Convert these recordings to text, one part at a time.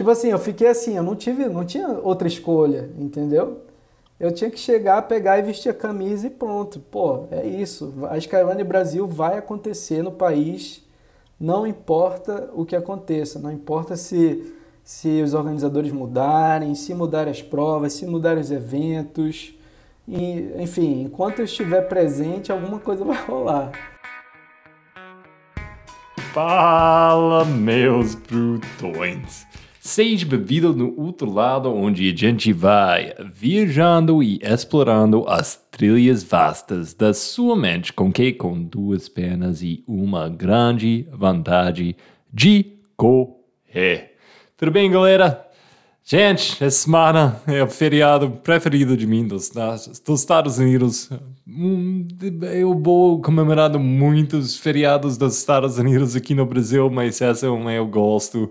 Tipo assim, eu fiquei assim, eu não tive, não tinha outra escolha, entendeu? Eu tinha que chegar, pegar e vestir a camisa e pronto. Pô, é isso. A Skyrunning Brasil vai acontecer no país, não importa o que aconteça, não importa se, se os organizadores mudarem, se mudarem as provas, se mudarem os eventos. E, enfim, enquanto eu estiver presente, alguma coisa vai rolar. Fala, meus brutões! Seja bem-vindo no outro lado, onde a gente vai viajando e explorando as trilhas vastas da sua mente, com que com duas pernas e uma grande vantagem de correr. Tudo bem, galera? Gente, essa semana é o feriado preferido de mim dos, dos Estados Unidos. Hum, eu vou comemorando muitos feriados dos Estados Unidos aqui no Brasil, mas essa é uma eu gosto.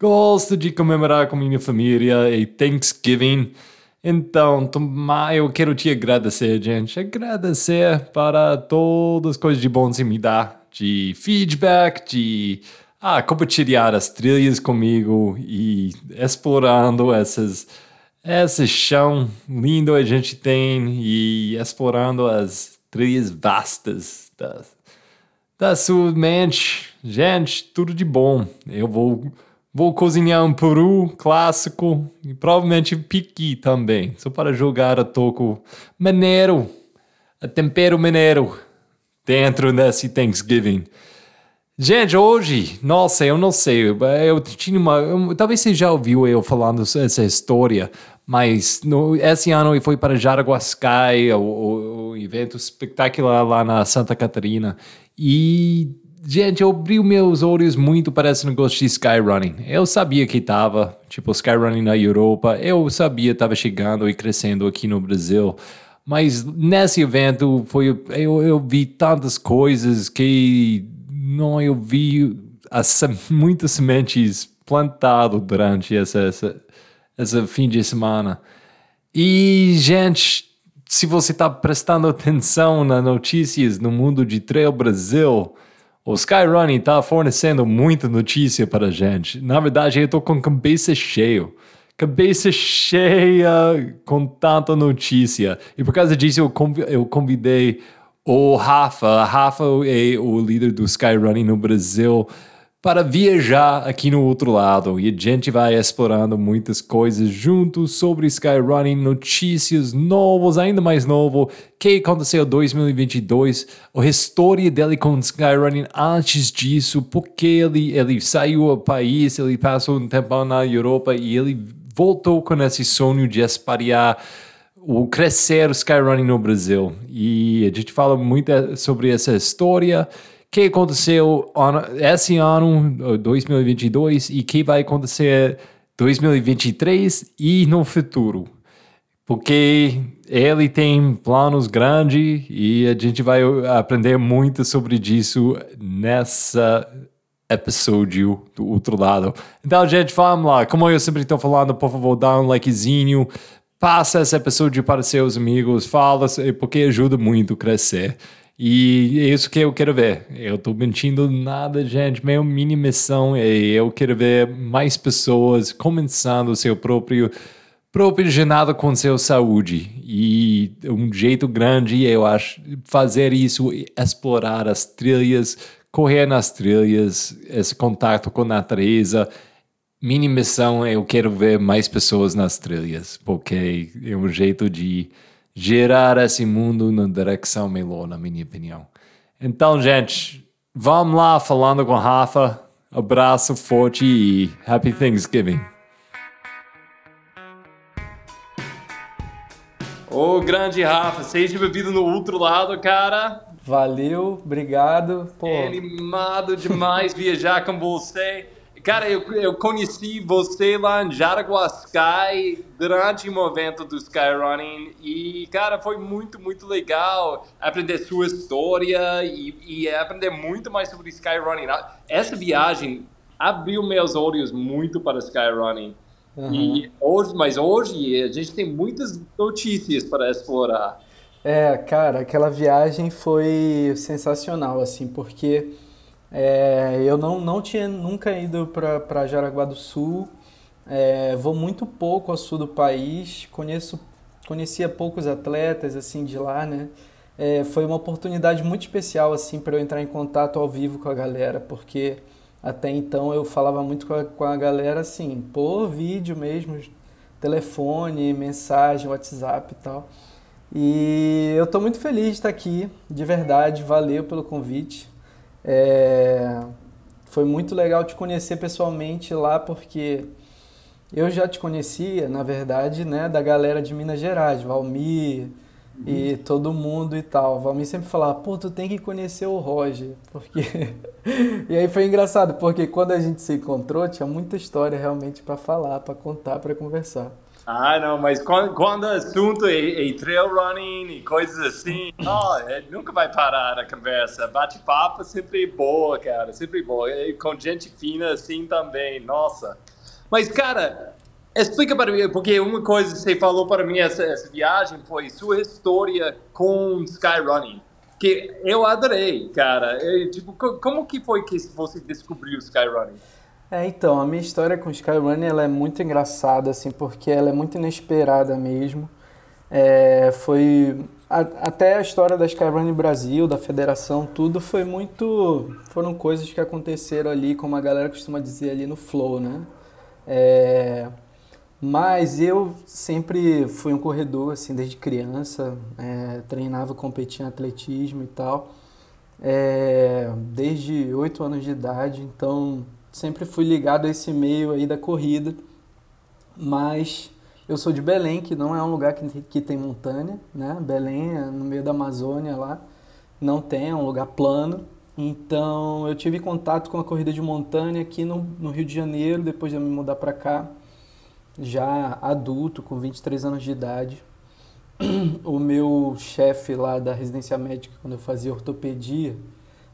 Gosto de comemorar com minha família e Thanksgiving. Então, eu quero te agradecer, gente. Agradecer para todas as coisas de bom que me dá. De feedback, de ah, compartilhar as trilhas comigo e explorando essas esse chão lindo a gente tem e explorando as trilhas vastas da, da sua mente. Gente, tudo de bom. Eu vou, vou cozinhar um peru clássico e provavelmente piqui também, só para jogar a toco maneiro, a tempero maneiro dentro desse Thanksgiving. Gente, hoje, nossa, eu não sei, eu tinha uma, eu, talvez você já ouviu eu falando essa história, mas no, esse ano eu fui para Jaraguá Sky, o, o, o evento espetacular lá na Santa Catarina, e gente, eu abri meus olhos muito para esse negócio de skyrunning. Eu sabia que estava, tipo, skyrunning na Europa, eu sabia que estava chegando e crescendo aqui no Brasil, mas nesse evento foi, eu, eu vi tantas coisas que não, eu vi as, muitas sementes plantadas durante essa, essa, essa fim de semana. E, gente, se você está prestando atenção nas notícias no mundo de Trail Brasil, o Skyrunning está fornecendo muita notícia para a gente. Na verdade, eu estou com cabeça cheia. Cabeça cheia com tanta notícia. E por causa disso, eu convidei o Rafa. Rafa é o líder do Skyrunning no Brasil para viajar aqui no outro lado e a gente vai explorando muitas coisas juntos sobre Skyrunning, notícias novas, ainda mais novo, que aconteceu em 2022, a história dele com Skyrunning antes disso, porque ele, ele saiu do país, ele passou um tempo na Europa e ele voltou com esse sonho de espalhar o crescer Skyrunning no Brasil. E a gente fala muito sobre essa história, que aconteceu esse ano, 2022, e que vai acontecer 2023 e no futuro. Porque ele tem planos grandes e a gente vai aprender muito sobre isso nessa episódio do outro lado. Então, gente, vamos lá. Como eu sempre estou falando, por favor, dá um likezinho, passa esse episódio para seus amigos, fala, porque ajuda muito a crescer. E é isso que eu quero ver. Eu tô mentindo nada, gente. Minha mini missão é eu quero ver mais pessoas começando seu próprio próprio jornada com sua saúde. E um jeito grande, eu acho, fazer isso, explorar as trilhas, correr nas trilhas, esse contato com a natureza, minha missão é eu quero ver mais pessoas nas trilhas, porque é um jeito de gerar esse mundo na direção melhor, na minha opinião. Então, gente, vamos lá falando com Rafa. Abraço forte e Happy Thanksgiving. Ô, oh, grande Rafa, seja bem-vindo no outro lado, cara. Valeu, obrigado. Pô. É animado demais viajar com você. Cara, eu, eu conheci você lá em Jaraguá Sky durante o evento do Skyrunning e, cara, foi muito, muito legal aprender sua história e, e aprender muito mais sobre Skyrunning. Essa viagem abriu meus olhos muito para Skyrunning. Uhum. E hoje, mas hoje a gente tem muitas notícias para explorar. É, cara, aquela viagem foi sensacional, assim, porque é, eu não, não tinha nunca ido para Jaraguá do Sul. É, vou muito pouco ao sul do país, conheço, conhecia poucos atletas assim de lá, né? É, foi uma oportunidade muito especial assim para eu entrar em contato ao vivo com a galera, porque até então eu falava muito com a, com a galera assim, por vídeo mesmo, telefone, mensagem, WhatsApp e tal. E eu estou muito feliz de estar aqui, de verdade, valeu pelo convite. É... Foi muito legal te conhecer pessoalmente lá, porque eu já te conhecia, na verdade, né, da galera de Minas Gerais, Valmir uhum. e todo mundo e tal. Valmir sempre falava, pô, tu tem que conhecer o Roger, porque... e aí foi engraçado, porque quando a gente se encontrou, tinha muita história realmente para falar, para contar, para conversar. Ah, não, mas quando, quando assunto é, é, trail running e coisas assim, oh, é, nunca vai parar a conversa. Bate-papo sempre boa, cara, sempre boa. E com gente fina assim também, nossa. Mas, cara, explica para mim, porque uma coisa que você falou para mim essa, essa viagem foi sua história com skyrunning. Que eu adorei, cara. Tipo, como que foi que você descobriu skyrunning? É, então, a minha história com Skyrunning ela é muito engraçada, assim, porque ela é muito inesperada mesmo. É, foi a, até a história da Skyrunning Brasil, da federação, tudo foi muito, foram coisas que aconteceram ali, como a galera costuma dizer ali no flow, né? É, mas eu sempre fui um corredor, assim, desde criança, é, treinava, competia em atletismo e tal, é, desde oito anos de idade, então sempre fui ligado a esse meio aí da corrida, mas eu sou de Belém, que não é um lugar que, que tem montanha, né? Belém é no meio da Amazônia lá, não tem, é um lugar plano. Então eu tive contato com a corrida de montanha aqui no, no Rio de Janeiro, depois de eu me mudar para cá, já adulto, com 23 anos de idade. O meu chefe lá da residência médica, quando eu fazia ortopedia,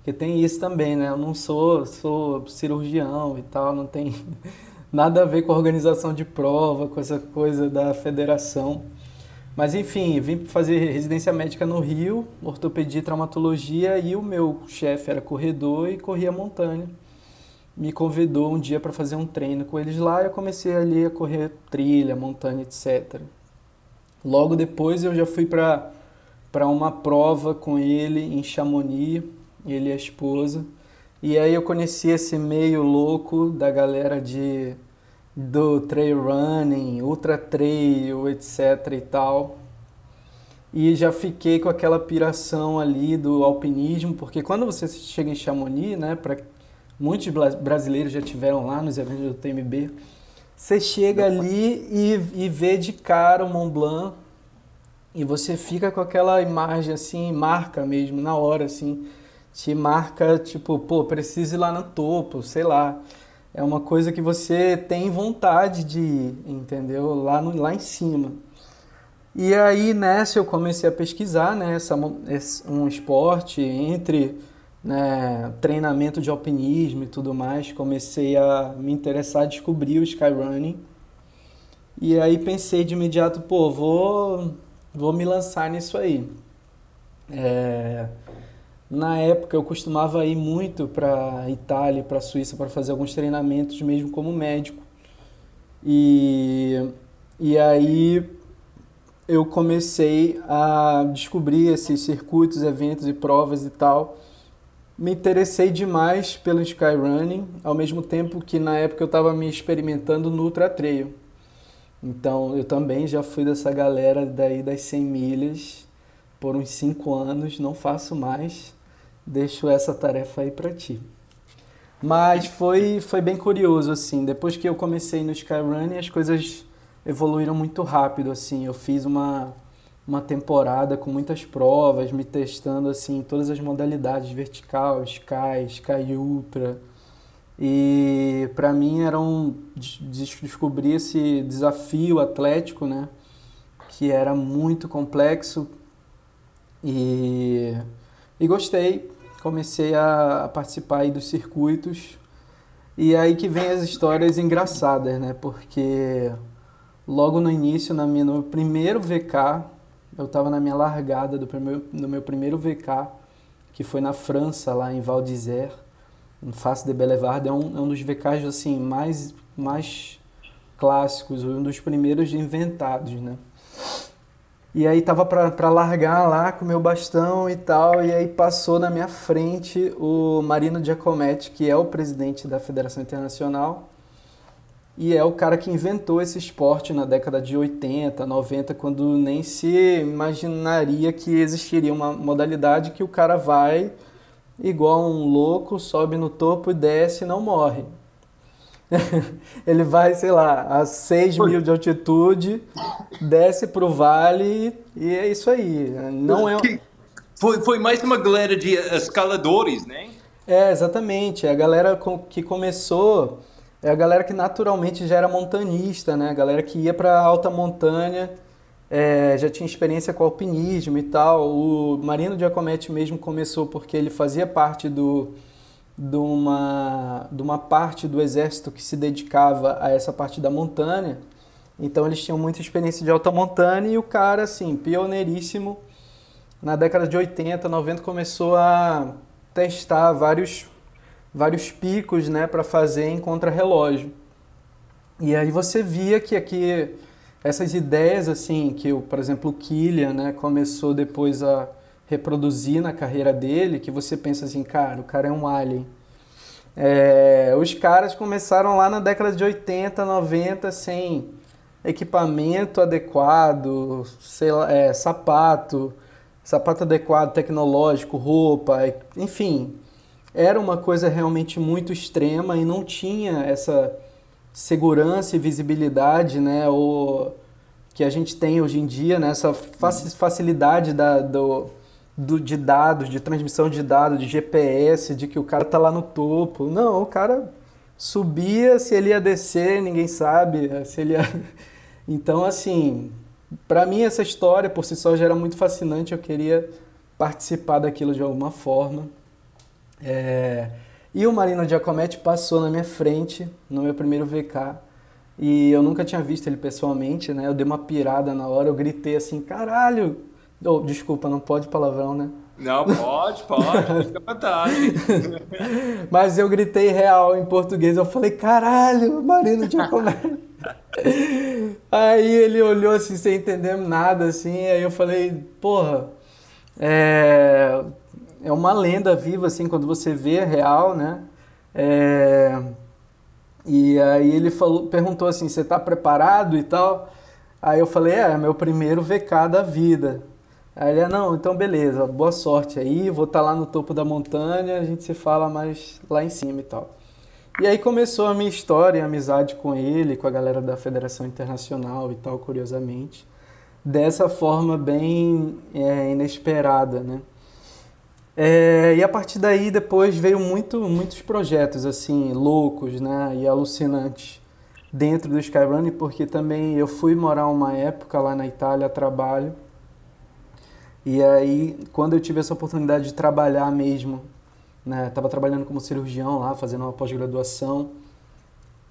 porque tem isso também, né? Eu não sou, sou cirurgião e tal, não tem nada a ver com a organização de prova, com essa coisa da federação. Mas enfim, vim fazer residência médica no Rio, ortopedia e traumatologia, e o meu chefe era corredor e corria montanha. Me convidou um dia para fazer um treino com eles lá e eu comecei ali a correr trilha, montanha, etc. Logo depois eu já fui para uma prova com ele em Chamonix, ele e a esposa. E aí eu conheci esse meio louco da galera de do trail running, ultra trail, etc e tal. E já fiquei com aquela piração ali do alpinismo, porque quando você chega em Chamonix, né, para muitos brasileiros já tiveram lá nos eventos do TMB, você chega ali e, e vê de cara o Mont Blanc e você fica com aquela imagem assim, marca mesmo na hora assim te marca, tipo, pô, preciso ir lá no topo, sei lá. É uma coisa que você tem vontade de ir, entendeu? Lá, no, lá em cima. E aí nessa eu comecei a pesquisar, né, essa, um esporte entre né, treinamento de alpinismo e tudo mais. Comecei a me interessar, descobrir o skyrunning. E aí pensei de imediato, pô, vou, vou me lançar nisso aí. É, na época eu costumava ir muito para Itália, para Suíça para fazer alguns treinamentos mesmo como médico. E e aí eu comecei a descobrir esses circuitos, eventos e provas e tal. Me interessei demais pelo skyrunning, ao mesmo tempo que na época eu estava me experimentando no ultra trail. Então eu também já fui dessa galera daí das 100 milhas por uns 5 anos, não faço mais deixo essa tarefa aí para ti. Mas foi, foi bem curioso, assim. Depois que eu comecei no Skyrunning, as coisas evoluíram muito rápido, assim. Eu fiz uma, uma temporada com muitas provas, me testando, assim, todas as modalidades, vertical, Sky, Sky Ultra. E para mim era um descobrir esse desafio atlético, né? Que era muito complexo e, e gostei comecei a, participar aí dos circuitos. E aí que vem as histórias engraçadas, né? Porque logo no início, na minha, no primeiro VK, eu estava na minha largada do, primeiro, do meu primeiro VK, que foi na França, lá em Val d'Isère, em Face de Bellevard. É um, é um dos VKs assim, mais, mais clássicos, um dos primeiros inventados, né? E aí tava para largar lá com meu bastão e tal, e aí passou na minha frente o Marino Giacometti, que é o presidente da Federação Internacional, e é o cara que inventou esse esporte na década de 80, 90, quando nem se imaginaria que existiria uma modalidade que o cara vai igual um louco, sobe no topo e desce e não morre. ele vai, sei lá, a 6 mil de altitude, desce pro vale e é isso aí. Não é... Foi, foi mais uma galera de escaladores, né? É, exatamente. A galera que começou é a galera que naturalmente já era montanista, né? A galera que ia para alta montanha, é, já tinha experiência com alpinismo e tal. O Marino Giacometti mesmo começou porque ele fazia parte do de uma, de uma parte do exército que se dedicava a essa parte da montanha. Então eles tinham muita experiência de alta montanha e o cara, assim, pioneiríssimo, na década de 80, 90, começou a testar vários, vários picos né, para fazer em contrarrelógio. E aí você via que aqui essas ideias, assim, que, por exemplo, o Killian né, começou depois a reproduzir na carreira dele, que você pensa assim, cara, o cara é um alien. É, os caras começaram lá na década de 80, 90 sem equipamento adequado, sei lá, é, sapato, sapato adequado, tecnológico, roupa, enfim. Era uma coisa realmente muito extrema e não tinha essa segurança e visibilidade, né, ou que a gente tem hoje em dia, né, essa facilidade da, do, do, de dados, de transmissão de dados, de GPS, de que o cara tá lá no topo. Não, o cara subia, se ele ia descer, ninguém sabe, se ele ia... Então, assim, para mim essa história por si só já era muito fascinante, eu queria participar daquilo de alguma forma. É... E o Marino Giacometti passou na minha frente no meu primeiro VK e eu nunca tinha visto ele pessoalmente, né? Eu dei uma pirada na hora, eu gritei assim, caralho, Oh, desculpa, não pode palavrão, né? Não, pode, pode, fica à vontade. Mas eu gritei real em português, eu falei, caralho, Marino Giacomelli. aí ele olhou assim, sem entender nada, assim, aí eu falei, porra, é, é uma lenda viva, assim, quando você vê real, né? É, e aí ele falou, perguntou assim, você tá preparado e tal? Aí eu falei, é, é meu primeiro VK da vida. Aí ele, ah, não, então beleza, boa sorte aí, vou estar tá lá no topo da montanha, a gente se fala mais lá em cima e tal. E aí começou a minha história, a amizade com ele, com a galera da Federação Internacional e tal, curiosamente. Dessa forma bem é, inesperada, né? É, e a partir daí depois veio muito, muitos projetos assim loucos, né, e alucinantes dentro do Skyrunning, porque também eu fui morar uma época lá na Itália trabalho e aí, quando eu tive essa oportunidade de trabalhar mesmo, né, estava trabalhando como cirurgião lá, fazendo uma pós-graduação,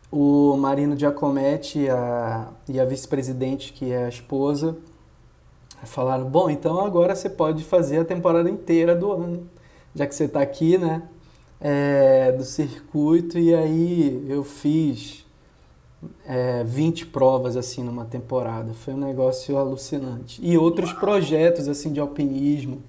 o Marino Giacometti a, e a vice-presidente, que é a esposa, falaram, bom, então agora você pode fazer a temporada inteira do ano, já que você está aqui, né, é, do circuito, e aí eu fiz é, 20 provas assim numa temporada. Foi um negócio alucinante. E outros projetos assim de alpinismo.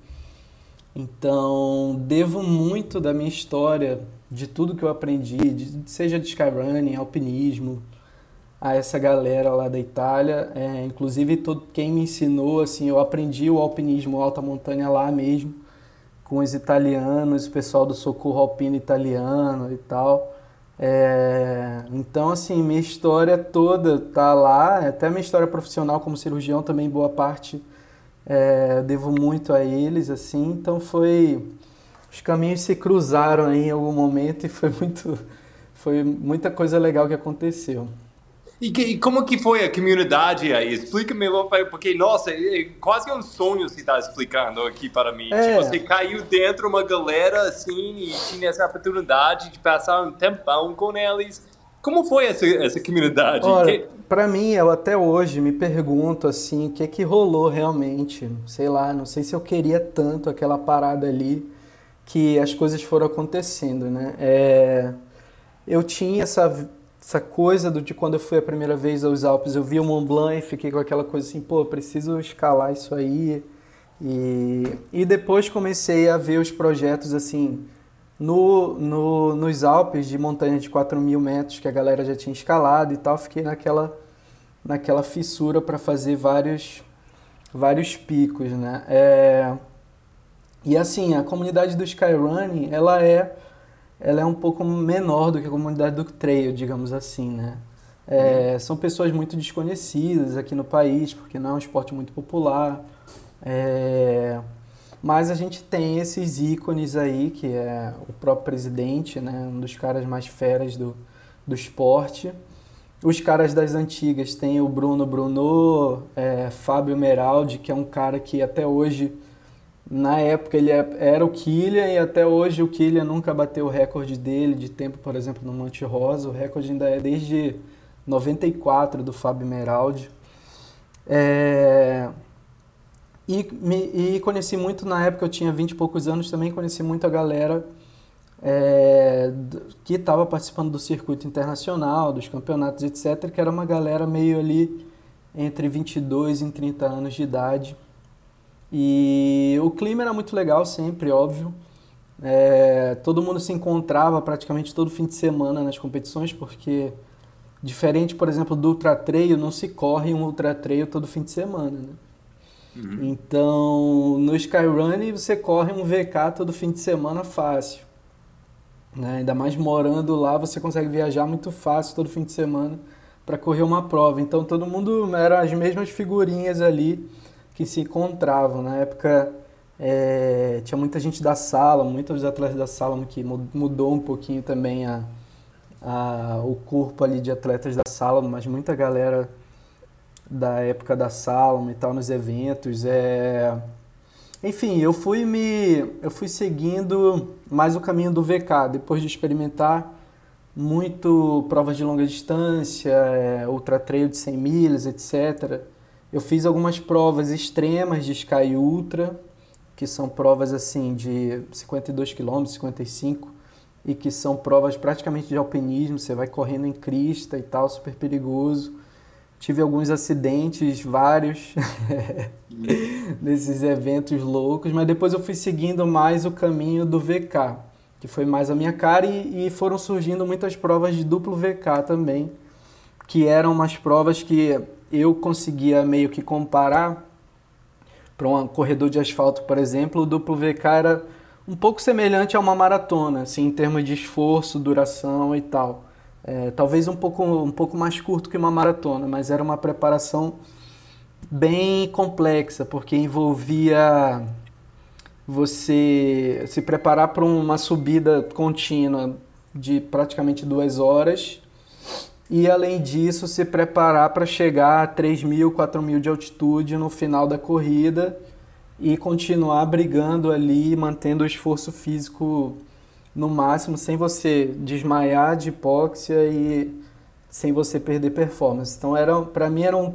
Então, devo muito da minha história, de tudo que eu aprendi, de, seja de skyrunning, alpinismo, a essa galera lá da Itália. É, inclusive, todo, quem me ensinou, assim, eu aprendi o alpinismo alta montanha lá mesmo, com os italianos, o pessoal do Socorro Alpino Italiano e tal. É, então, assim, minha história toda tá lá, até minha história profissional como cirurgião também, boa parte, é, devo muito a eles, assim, então foi... Os caminhos se cruzaram aí em algum momento e foi muito... Foi muita coisa legal que aconteceu. E, que, e, como que foi a comunidade aí? Explica-me, porque, nossa, é quase um sonho se está explicando aqui para mim. É. Tipo, você caiu dentro uma galera assim e tinha essa oportunidade de passar um tempão com eles. Como foi essa, essa comunidade? Olha, que... para mim, eu até hoje me pergunto assim, o que que rolou realmente? Sei lá, não sei se eu queria tanto aquela parada ali que as coisas foram acontecendo, né? É, eu tinha essa essa coisa do, de quando eu fui a primeira vez aos Alpes, eu vi o Mont Blanc e fiquei com aquela coisa assim, pô, preciso escalar isso aí. E, e depois comecei a ver os projetos assim, no, no, nos Alpes de montanha de 4 mil metros que a galera já tinha escalado e tal, fiquei naquela, naquela fissura para fazer vários, vários picos, né? É, e assim, a comunidade do Skyrunning, ela é, ela é um pouco menor do que a comunidade do trail, digamos assim, né? É, são pessoas muito desconhecidas aqui no país, porque não é um esporte muito popular. É, mas a gente tem esses ícones aí, que é o próprio presidente, né, um dos caras mais feras do, do esporte. Os caras das antigas tem o Bruno Bruno, é, Fábio Meraldi, que é um cara que até hoje, na época ele é, era o Killian e até hoje o Killian nunca bateu o recorde dele de tempo, por exemplo, no Monte Rosa. O recorde ainda é desde 94 do Fábio Meraldi. É, e, me, e conheci muito, na época eu tinha 20 e poucos anos, também conheci muito a galera é, que estava participando do circuito internacional, dos campeonatos, etc., que era uma galera meio ali entre 22 e 30 anos de idade. E o clima era muito legal sempre, óbvio. É, todo mundo se encontrava praticamente todo fim de semana nas competições, porque diferente, por exemplo, do ultra trail, não se corre um ultra trail todo fim de semana, né? Uhum. Então, no Skyrunning você corre um VK todo fim de semana fácil. Né? Ainda mais morando lá, você consegue viajar muito fácil todo fim de semana para correr uma prova. Então, todo mundo eram as mesmas figurinhas ali que se encontravam. Na época, é, tinha muita gente da sala, muitos atletas da sala, que mudou um pouquinho também a, a, o corpo ali de atletas da sala, mas muita galera da época da Salom e tal nos eventos. É... Enfim, eu fui me eu fui seguindo mais o caminho do VK depois de experimentar muito provas de longa distância, é, ultra trail de 100 milhas, etc. Eu fiz algumas provas extremas de Sky Ultra, que são provas assim de 52 km, 55 e que são provas praticamente de alpinismo, você vai correndo em crista e tal, super perigoso. Tive alguns acidentes, vários, nesses eventos loucos, mas depois eu fui seguindo mais o caminho do VK, que foi mais a minha cara, e, e foram surgindo muitas provas de duplo VK também, que eram umas provas que eu conseguia meio que comparar para um corredor de asfalto, por exemplo, o duplo VK era um pouco semelhante a uma maratona, assim, em termos de esforço, duração e tal. É, talvez um pouco, um pouco mais curto que uma maratona, mas era uma preparação bem complexa, porque envolvia você se preparar para uma subida contínua de praticamente duas horas e, além disso, se preparar para chegar a 3 mil, 4 mil de altitude no final da corrida e continuar brigando ali, mantendo o esforço físico no máximo, sem você desmaiar de hipóxia e sem você perder performance. Então, era para mim era um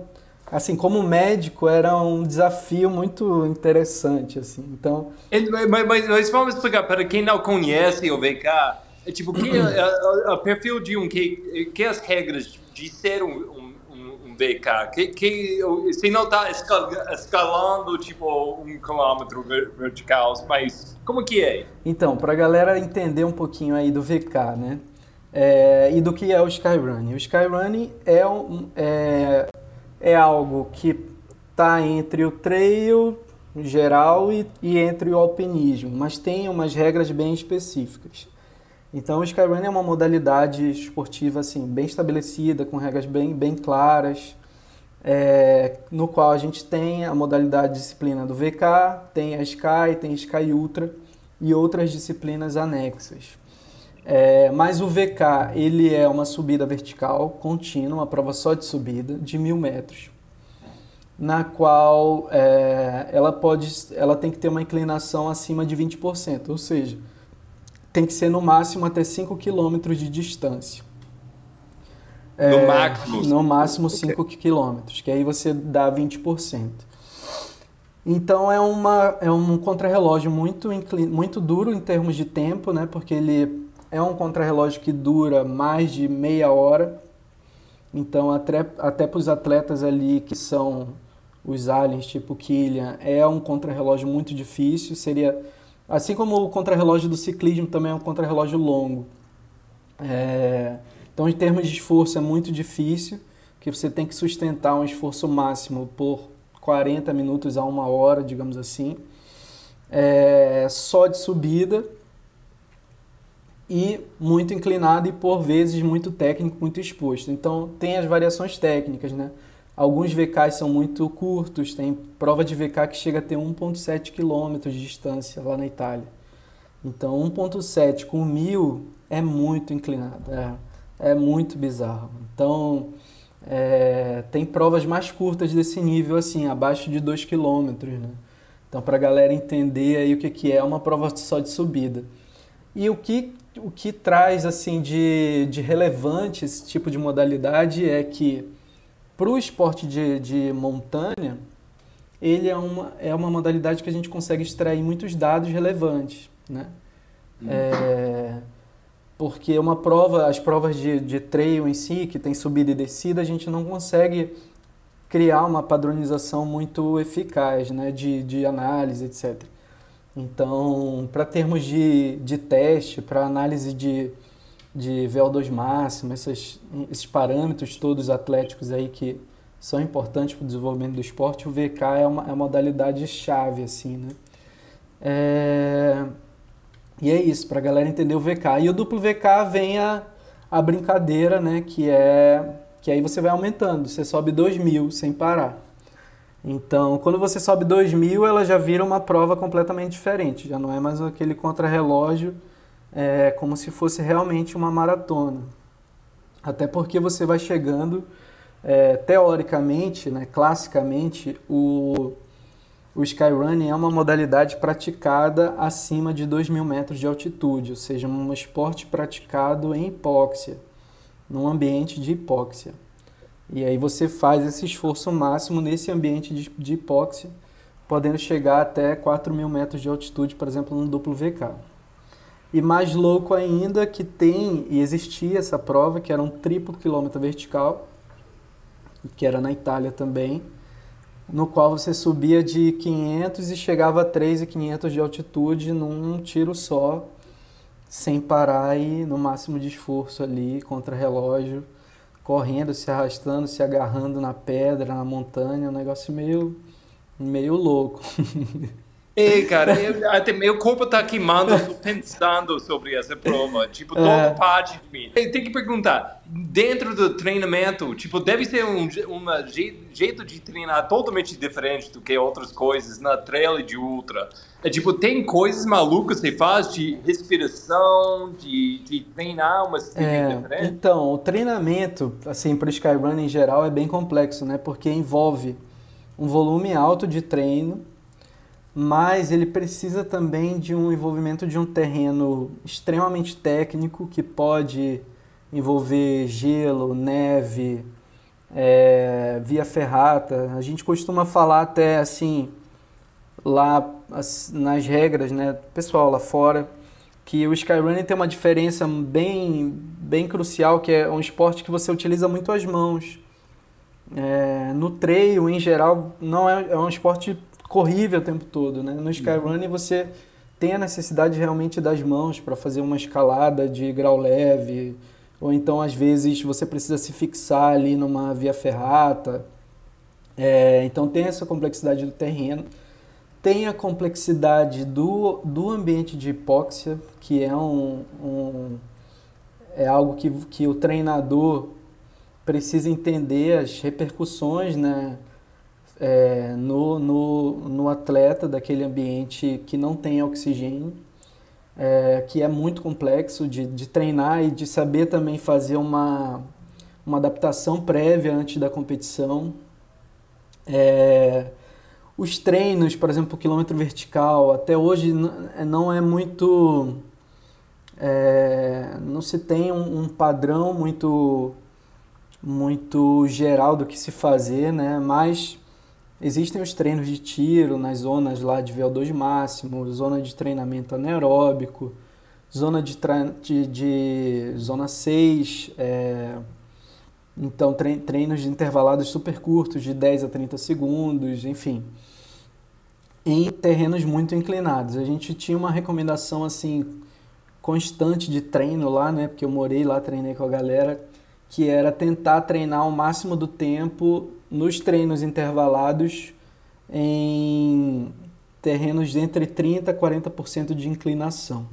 assim, como médico, era um desafio muito interessante, assim. Então, mas, mas, mas vamos explicar para quem não conhece o VK, é tipo que o perfil de um que que as regras de ser um, um VK? Que, que, você não está escalando tipo um quilômetro vertical, mas como que é? Então, para a galera entender um pouquinho aí do VK, né? É, e do que é o Skyrunning. O Skyrunning é, um, é, é algo que está entre o trail geral e, e entre o alpinismo, mas tem umas regras bem específicas. Então, o Skyrunning é uma modalidade esportiva assim, bem estabelecida, com regras bem, bem claras, é, no qual a gente tem a modalidade de disciplina do VK, tem a Sky, tem a Sky Ultra e outras disciplinas anexas. É, mas o VK ele é uma subida vertical contínua, uma prova só de subida de mil metros, na qual é, ela pode, ela tem que ter uma inclinação acima de 20%, ou seja, tem que ser no máximo até 5 km de distância. É, no máximo? No máximo 5 okay. km, que aí você dá 20%. Então é, uma, é um contrarrelógio muito, muito duro em termos de tempo, né? Porque ele é um contrarrelógio que dura mais de meia hora. Então, até, até para os atletas ali que são os aliens, tipo Killian, é um contrarrelógio muito difícil. Seria assim como o contrarrelógio do ciclismo também é um contrarrelógio longo. É, então, em termos de esforço, é muito difícil, que você tem que sustentar um esforço máximo por 40 minutos a uma hora, digamos assim, é, só de subida e muito inclinado e por vezes muito técnico, muito exposto. Então tem as variações técnicas, né? Alguns VKs são muito curtos, tem prova de VK que chega a ter 1.7 km de distância lá na Itália. Então 1.7 com 1000 é muito inclinado, é, é muito bizarro. Então é, tem provas mais curtas desse nível, assim, abaixo de 2 km, né? Então para a galera entender aí o que, que é uma prova só de subida. E o que o que traz assim de, de relevante esse tipo de modalidade é que para o esporte de, de montanha ele é uma, é uma modalidade que a gente consegue extrair muitos dados relevantes, né? Uhum. É, porque uma prova, as provas de, de trail em si, que tem subida e descida, a gente não consegue criar uma padronização muito eficaz, né? De, de análise, etc. Então, para termos de, de teste, para análise de, de VO2 máximo, esses, esses parâmetros todos atléticos aí que são importantes para o desenvolvimento do esporte, o VK é uma, é uma modalidade chave, assim, né? É... E é isso, para a galera entender o VK. E o duplo VK vem a, a brincadeira, né? Que é que aí você vai aumentando, você sobe 2 mil sem parar. Então, quando você sobe 2000, ela já vira uma prova completamente diferente. Já não é mais aquele contrarrelógio é, como se fosse realmente uma maratona. Até porque você vai chegando, é, teoricamente, né, classicamente, o, o skyrunning é uma modalidade praticada acima de 2 mil metros de altitude, ou seja, um esporte praticado em hipóxia, num ambiente de hipóxia. E aí você faz esse esforço máximo nesse ambiente de, de hipóxia, podendo chegar até 4 mil metros de altitude, por exemplo, no duplo VK. E mais louco ainda que tem e existia essa prova, que era um triplo quilômetro vertical, que era na Itália também, no qual você subia de 500 e chegava a 3.500 de altitude num tiro só, sem parar e no máximo de esforço ali, contra relógio correndo, se arrastando, se agarrando na pedra, na montanha, um negócio meio, meio louco. Ei, cara, eu, até meu corpo tá queimando, tô pensando sobre essa prova. Tipo, todo é. parte de mim. Tem que perguntar, dentro do treinamento, tipo, deve ser um uma jeito de treinar totalmente diferente do que outras coisas na trail e de ultra. É tipo, tem coisas malucas que você faz de respiração, de, de treinar uma é, diferente? Então, o treinamento, assim, para o Skyrun em geral é bem complexo, né? Porque envolve um volume alto de treino, mas ele precisa também de um envolvimento de um terreno extremamente técnico que pode envolver gelo, neve, é, via ferrata. A gente costuma falar até assim lá nas regras, né, pessoal lá fora, que o skyrunning tem uma diferença bem bem crucial, que é um esporte que você utiliza muito as mãos. É, no trail, em geral, não é, é um esporte corrível o tempo todo, né? No skyrunning você tem a necessidade realmente das mãos para fazer uma escalada de grau leve, ou então às vezes você precisa se fixar ali numa via ferrata. É, então tem essa complexidade do terreno, tem a complexidade do, do ambiente de hipóxia, que é um, um é algo que, que o treinador precisa entender as repercussões, né? É, no, no, no atleta daquele ambiente que não tem oxigênio, é, que é muito complexo de, de treinar e de saber também fazer uma, uma adaptação prévia antes da competição. É, os treinos, por exemplo, o quilômetro vertical, até hoje não é muito. É, não se tem um, um, padrão muito, muito geral do que se fazer, né? mas Existem os treinos de tiro nas zonas lá de VO2 máximo, zona de treinamento anaeróbico, zona de, de, de zona 6, é, então treinos de intervalados super curtos, de 10 a 30 segundos, enfim, em terrenos muito inclinados. A gente tinha uma recomendação assim constante de treino lá, né? Porque eu morei lá, treinei com a galera, que era tentar treinar o máximo do tempo nos treinos intervalados em terrenos de entre 30% a 40% de inclinação.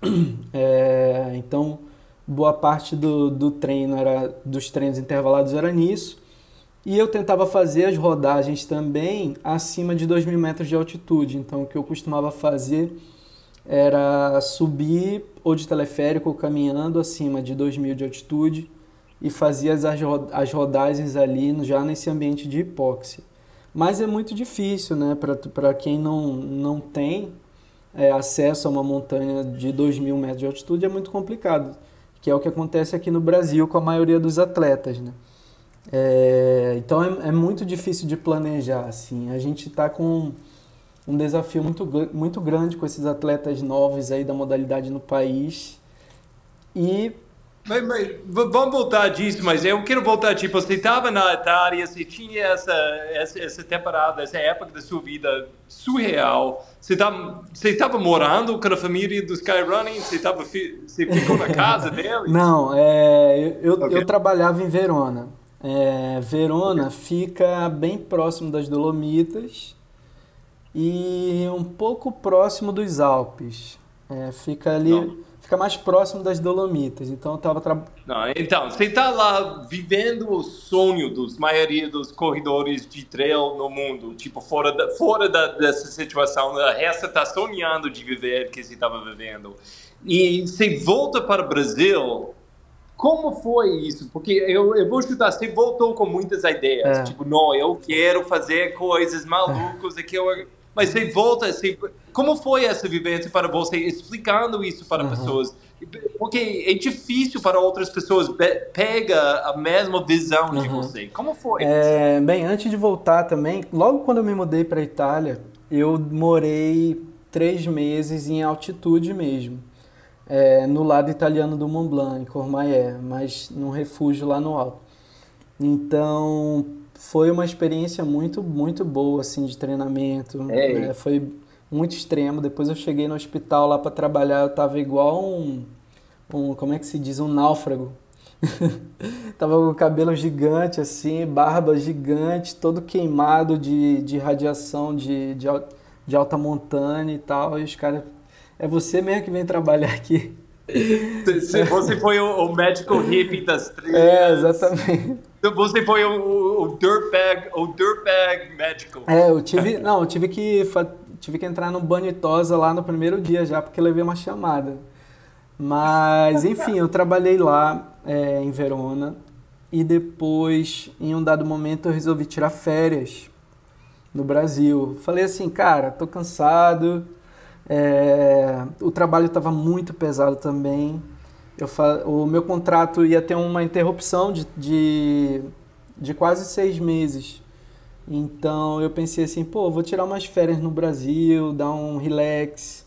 É, então, boa parte do, do treino era dos treinos intervalados era nisso. E eu tentava fazer as rodagens também acima de 2.000 metros de altitude. Então, o que eu costumava fazer era subir ou de teleférico ou caminhando acima de 2.000 de altitude e fazia as, as rodagens ali já nesse ambiente de hipóxia. Mas é muito difícil, né? Para quem não, não tem é, acesso a uma montanha de 2 mil metros de altitude, é muito complicado. Que é o que acontece aqui no Brasil com a maioria dos atletas, né? É, então é, é, muito difícil de planejar, assim. A gente está com um desafio muito, muito grande com esses atletas novos aí da modalidade no país. E mas, mas, vamos voltar disso, mas eu quero voltar, tipo, você estava na Itália, você tinha essa, essa, essa, temporada, essa época da sua vida surreal, você estava você tava morando com a família do Skyrunning, você, tava, você ficou na casa deles? Não, é, eu, okay. eu trabalhava em Verona. É, Verona okay. fica bem próximo das Dolomitas e um pouco próximo dos Alpes. É, fica ali... Não fica mais próximo das Dolomitas. Então eu tava tra... Não, então, você está lá vivendo o sonho dos maioria dos corredores de trail no mundo, tipo fora da, fora da, dessa situação, a resta está sonhando de viver que você estava vivendo. E você volta para o Brasil, como foi isso? Porque eu, eu vou chutar, você voltou com muitas ideias, é. tipo, não, eu quero fazer coisas malucas, é. que eu mas você volta, você, como foi essa vivência para você, explicando isso para uhum. pessoas? Porque é difícil para outras pessoas pega a mesma visão uhum. de você. Como foi? É, bem, antes de voltar também, logo quando eu me mudei para a Itália, eu morei três meses em altitude mesmo. É, no lado italiano do Mont Blanc, em Courmayeur, mas num refúgio lá no alto. Então, foi uma experiência muito, muito boa, assim, de treinamento. É, foi muito extremo. Depois eu cheguei no hospital lá para trabalhar, eu tava igual um, um, como é que se diz, um náufrago. tava com o cabelo gigante, assim, barba gigante, todo queimado de, de radiação de, de, de alta montanha e tal. E os caras, é você mesmo que vem trabalhar aqui. Você foi o, o médico hippie das trilhas. É, exatamente. Então você foi o, o dirtbag, o dirtbag médico. É, eu tive, não, eu tive que tive que entrar no banho tosa lá no primeiro dia já porque levei uma chamada. Mas enfim, eu trabalhei lá é, em Verona e depois, em um dado momento, eu resolvi tirar férias no Brasil. Falei assim, cara, tô cansado. É, o trabalho estava muito pesado também eu fa... o meu contrato ia ter uma interrupção de, de, de quase seis meses. Então eu pensei assim, pô, vou tirar umas férias no Brasil, dar um relax,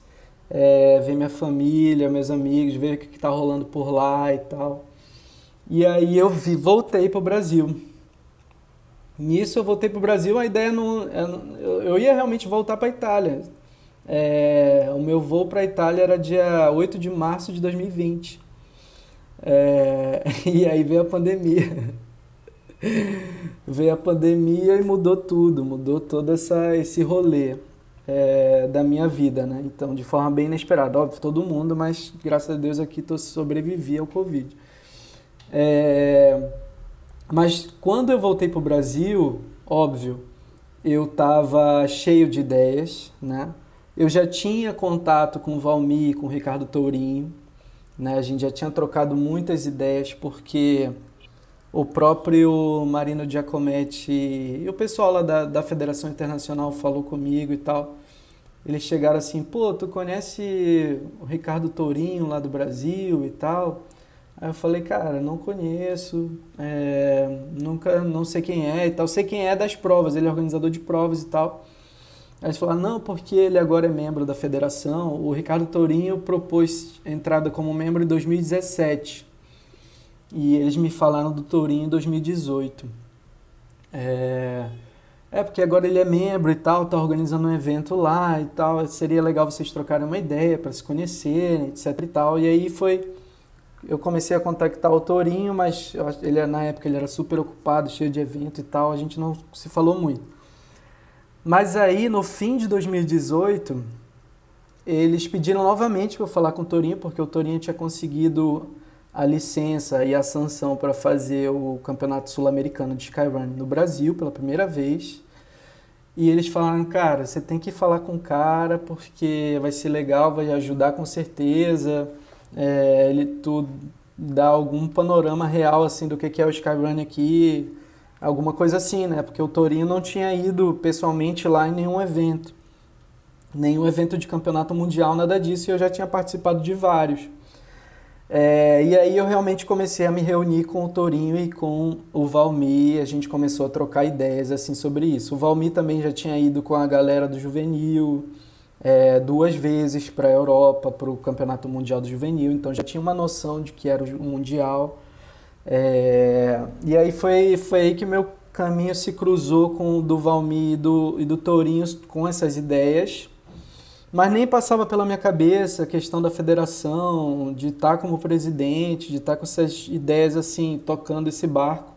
é, ver minha família, meus amigos, ver o que está rolando por lá e tal. E aí eu vi, voltei para o Brasil. Nisso eu voltei para o Brasil, a ideia não. Eu ia realmente voltar para a Itália. É, o meu voo para a Itália era dia 8 de março de 2020. É, e aí veio a pandemia. veio a pandemia e mudou tudo, mudou todo essa, esse rolê é, da minha vida, né? Então, de forma bem inesperada. Óbvio, todo mundo, mas graças a Deus aqui tô, sobrevivi ao Covid. É, mas quando eu voltei para o Brasil, óbvio, eu estava cheio de ideias, né? Eu já tinha contato com o Valmir, com o Ricardo Tourinho, né? A gente já tinha trocado muitas ideias porque o próprio Marino Giacometti e o pessoal lá da, da Federação Internacional falou comigo e tal. Eles chegaram assim, pô, tu conhece o Ricardo Tourinho lá do Brasil e tal? Aí eu falei, cara, não conheço, é, nunca, não sei quem é e tal. Sei quem é das provas, ele é organizador de provas e tal. Aí eles falaram, não, porque ele agora é membro da federação. O Ricardo Tourinho propôs entrada como membro em 2017. E eles me falaram do Tourinho em 2018. É, é, porque agora ele é membro e tal, tá organizando um evento lá e tal. Seria legal vocês trocarem uma ideia para se conhecerem, etc e tal. E aí foi. Eu comecei a contactar o Tourinho, mas ele, na época ele era super ocupado, cheio de evento e tal. A gente não se falou muito. Mas aí, no fim de 2018, eles pediram novamente para eu falar com o Torinho, porque o Torinho tinha conseguido a licença e a sanção para fazer o Campeonato Sul-Americano de Skyrunning no Brasil pela primeira vez. E eles falaram, cara, você tem que falar com o cara porque vai ser legal, vai ajudar com certeza. É, ele tu dá algum panorama real assim do que é o Skyrunning aqui alguma coisa assim, né? Porque o Torinho não tinha ido pessoalmente lá em nenhum evento, nenhum evento de campeonato mundial, nada disso, e eu já tinha participado de vários. É, e aí eu realmente comecei a me reunir com o Torinho e com o Valmi, a gente começou a trocar ideias assim sobre isso. O Valmi também já tinha ido com a galera do Juvenil é, duas vezes para a Europa, para o Campeonato Mundial do Juvenil, então já tinha uma noção de que era o Mundial. É, e aí foi, foi aí que meu caminho se cruzou com o do Valmir e do, e do Tourinho com essas ideias. Mas nem passava pela minha cabeça a questão da federação, de estar como presidente, de estar com essas ideias assim, tocando esse barco.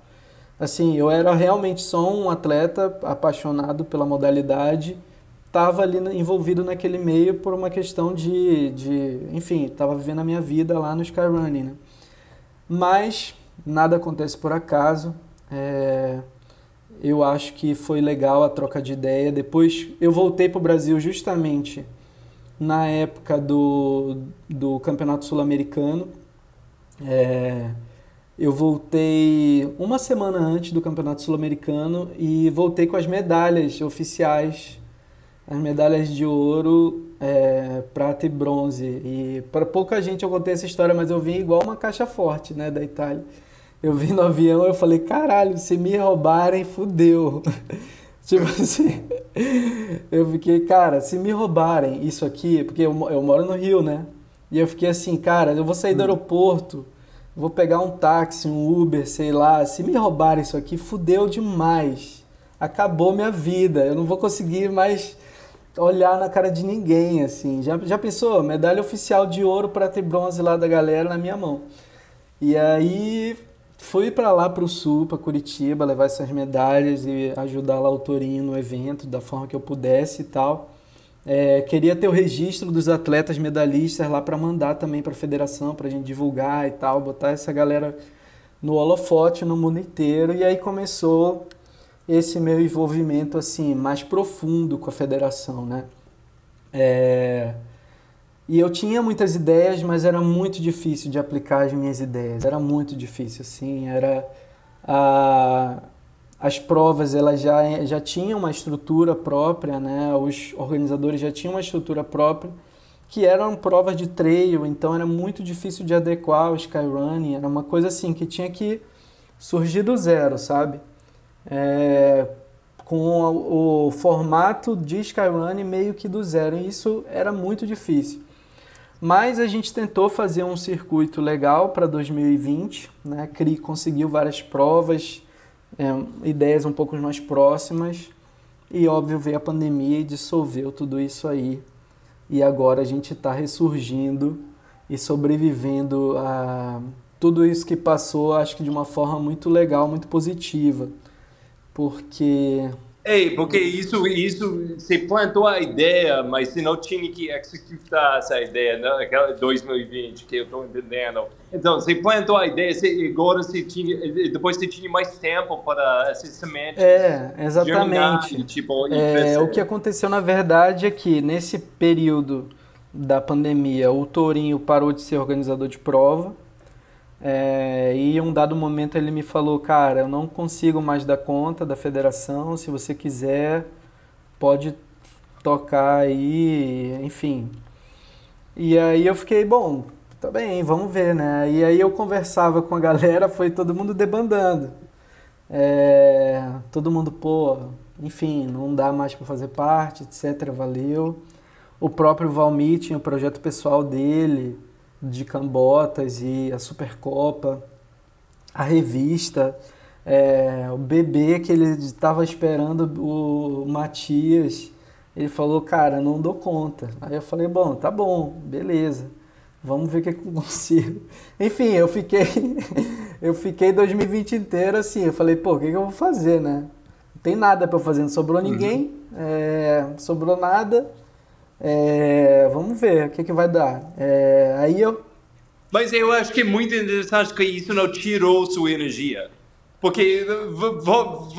Assim, eu era realmente só um atleta apaixonado pela modalidade, estava ali envolvido naquele meio por uma questão de, de enfim, estava vivendo a minha vida lá no Skyrunning, né? Mas nada acontece por acaso. É, eu acho que foi legal a troca de ideia. Depois eu voltei para o Brasil justamente na época do, do Campeonato Sul-Americano. É, eu voltei uma semana antes do Campeonato Sul-Americano e voltei com as medalhas oficiais, as medalhas de ouro, é, prata e bronze. E para pouca gente eu contei essa história, mas eu vim igual uma caixa forte né, da Itália. Eu vim no avião eu falei, caralho, se me roubarem, fudeu. tipo assim, eu fiquei, cara, se me roubarem isso aqui, porque eu, eu moro no Rio, né? E eu fiquei assim, cara, eu vou sair do hum. aeroporto, vou pegar um táxi, um Uber, sei lá. Se me roubarem isso aqui, fudeu demais. Acabou minha vida. Eu não vou conseguir mais olhar na cara de ninguém, assim. Já, já pensou? Medalha oficial de ouro, para ter bronze lá da galera na minha mão. E aí Fui para lá para o sul, para Curitiba, levar essas medalhas e ajudar lá o Torinho no evento da forma que eu pudesse e tal. É, queria ter o registro dos atletas medalhistas lá para mandar também para a federação, para a gente divulgar e tal, botar essa galera no holofote no mundo inteiro. E aí começou esse meu envolvimento assim mais profundo com a federação, né? É, e eu tinha muitas ideias, mas era muito difícil de aplicar as minhas ideias. Era muito difícil, assim. Era a, as provas elas já já tinham uma estrutura própria, né? Os organizadores já tinham uma estrutura própria que eram provas de trail, então era muito difícil de adequar ao skyrunning. Era uma coisa assim que tinha que surgir do zero, sabe? É, com o, o formato de skyrunning meio que do zero. E isso era muito difícil. Mas a gente tentou fazer um circuito legal para 2020, né? CRI conseguiu várias provas, é, ideias um pouco mais próximas, e óbvio veio a pandemia e dissolveu tudo isso aí. E agora a gente está ressurgindo e sobrevivendo a tudo isso que passou, acho que de uma forma muito legal, muito positiva, porque Ei, porque isso, isso, você plantou a ideia, mas você não tinha que executar essa ideia, né? aquela 2020 que eu estou entendendo. Então, você plantou a ideia, você, agora você tinha, depois você tinha mais tempo para essas sementes. É, exatamente. tipo, é, o que aconteceu na verdade é que nesse período da pandemia, o Tourinho parou de ser organizador de prova é, e em um dado momento ele me falou, cara, eu não consigo mais dar conta da federação, se você quiser, pode tocar aí, enfim. E aí eu fiquei, bom, tá bem, vamos ver, né? E aí eu conversava com a galera, foi todo mundo debandando. É, todo mundo, pô, enfim, não dá mais para fazer parte, etc. Valeu. O próprio Valmir tinha o projeto pessoal dele, de Cambotas e a Supercopa, a revista, é, o bebê que ele estava esperando o Matias. Ele falou, cara, não dou conta. Aí eu falei, bom, tá bom, beleza. Vamos ver o que eu consigo. Enfim, eu fiquei eu fiquei 2020 inteiro assim, eu falei, pô, o que, que eu vou fazer, né? Não tem nada para fazer, não sobrou uhum. ninguém, uhum. é, sobrou nada. É, vamos ver o que, que vai dar. É, aí eu. Mas eu acho que é muito interessante que isso não tirou sua energia. Porque vamos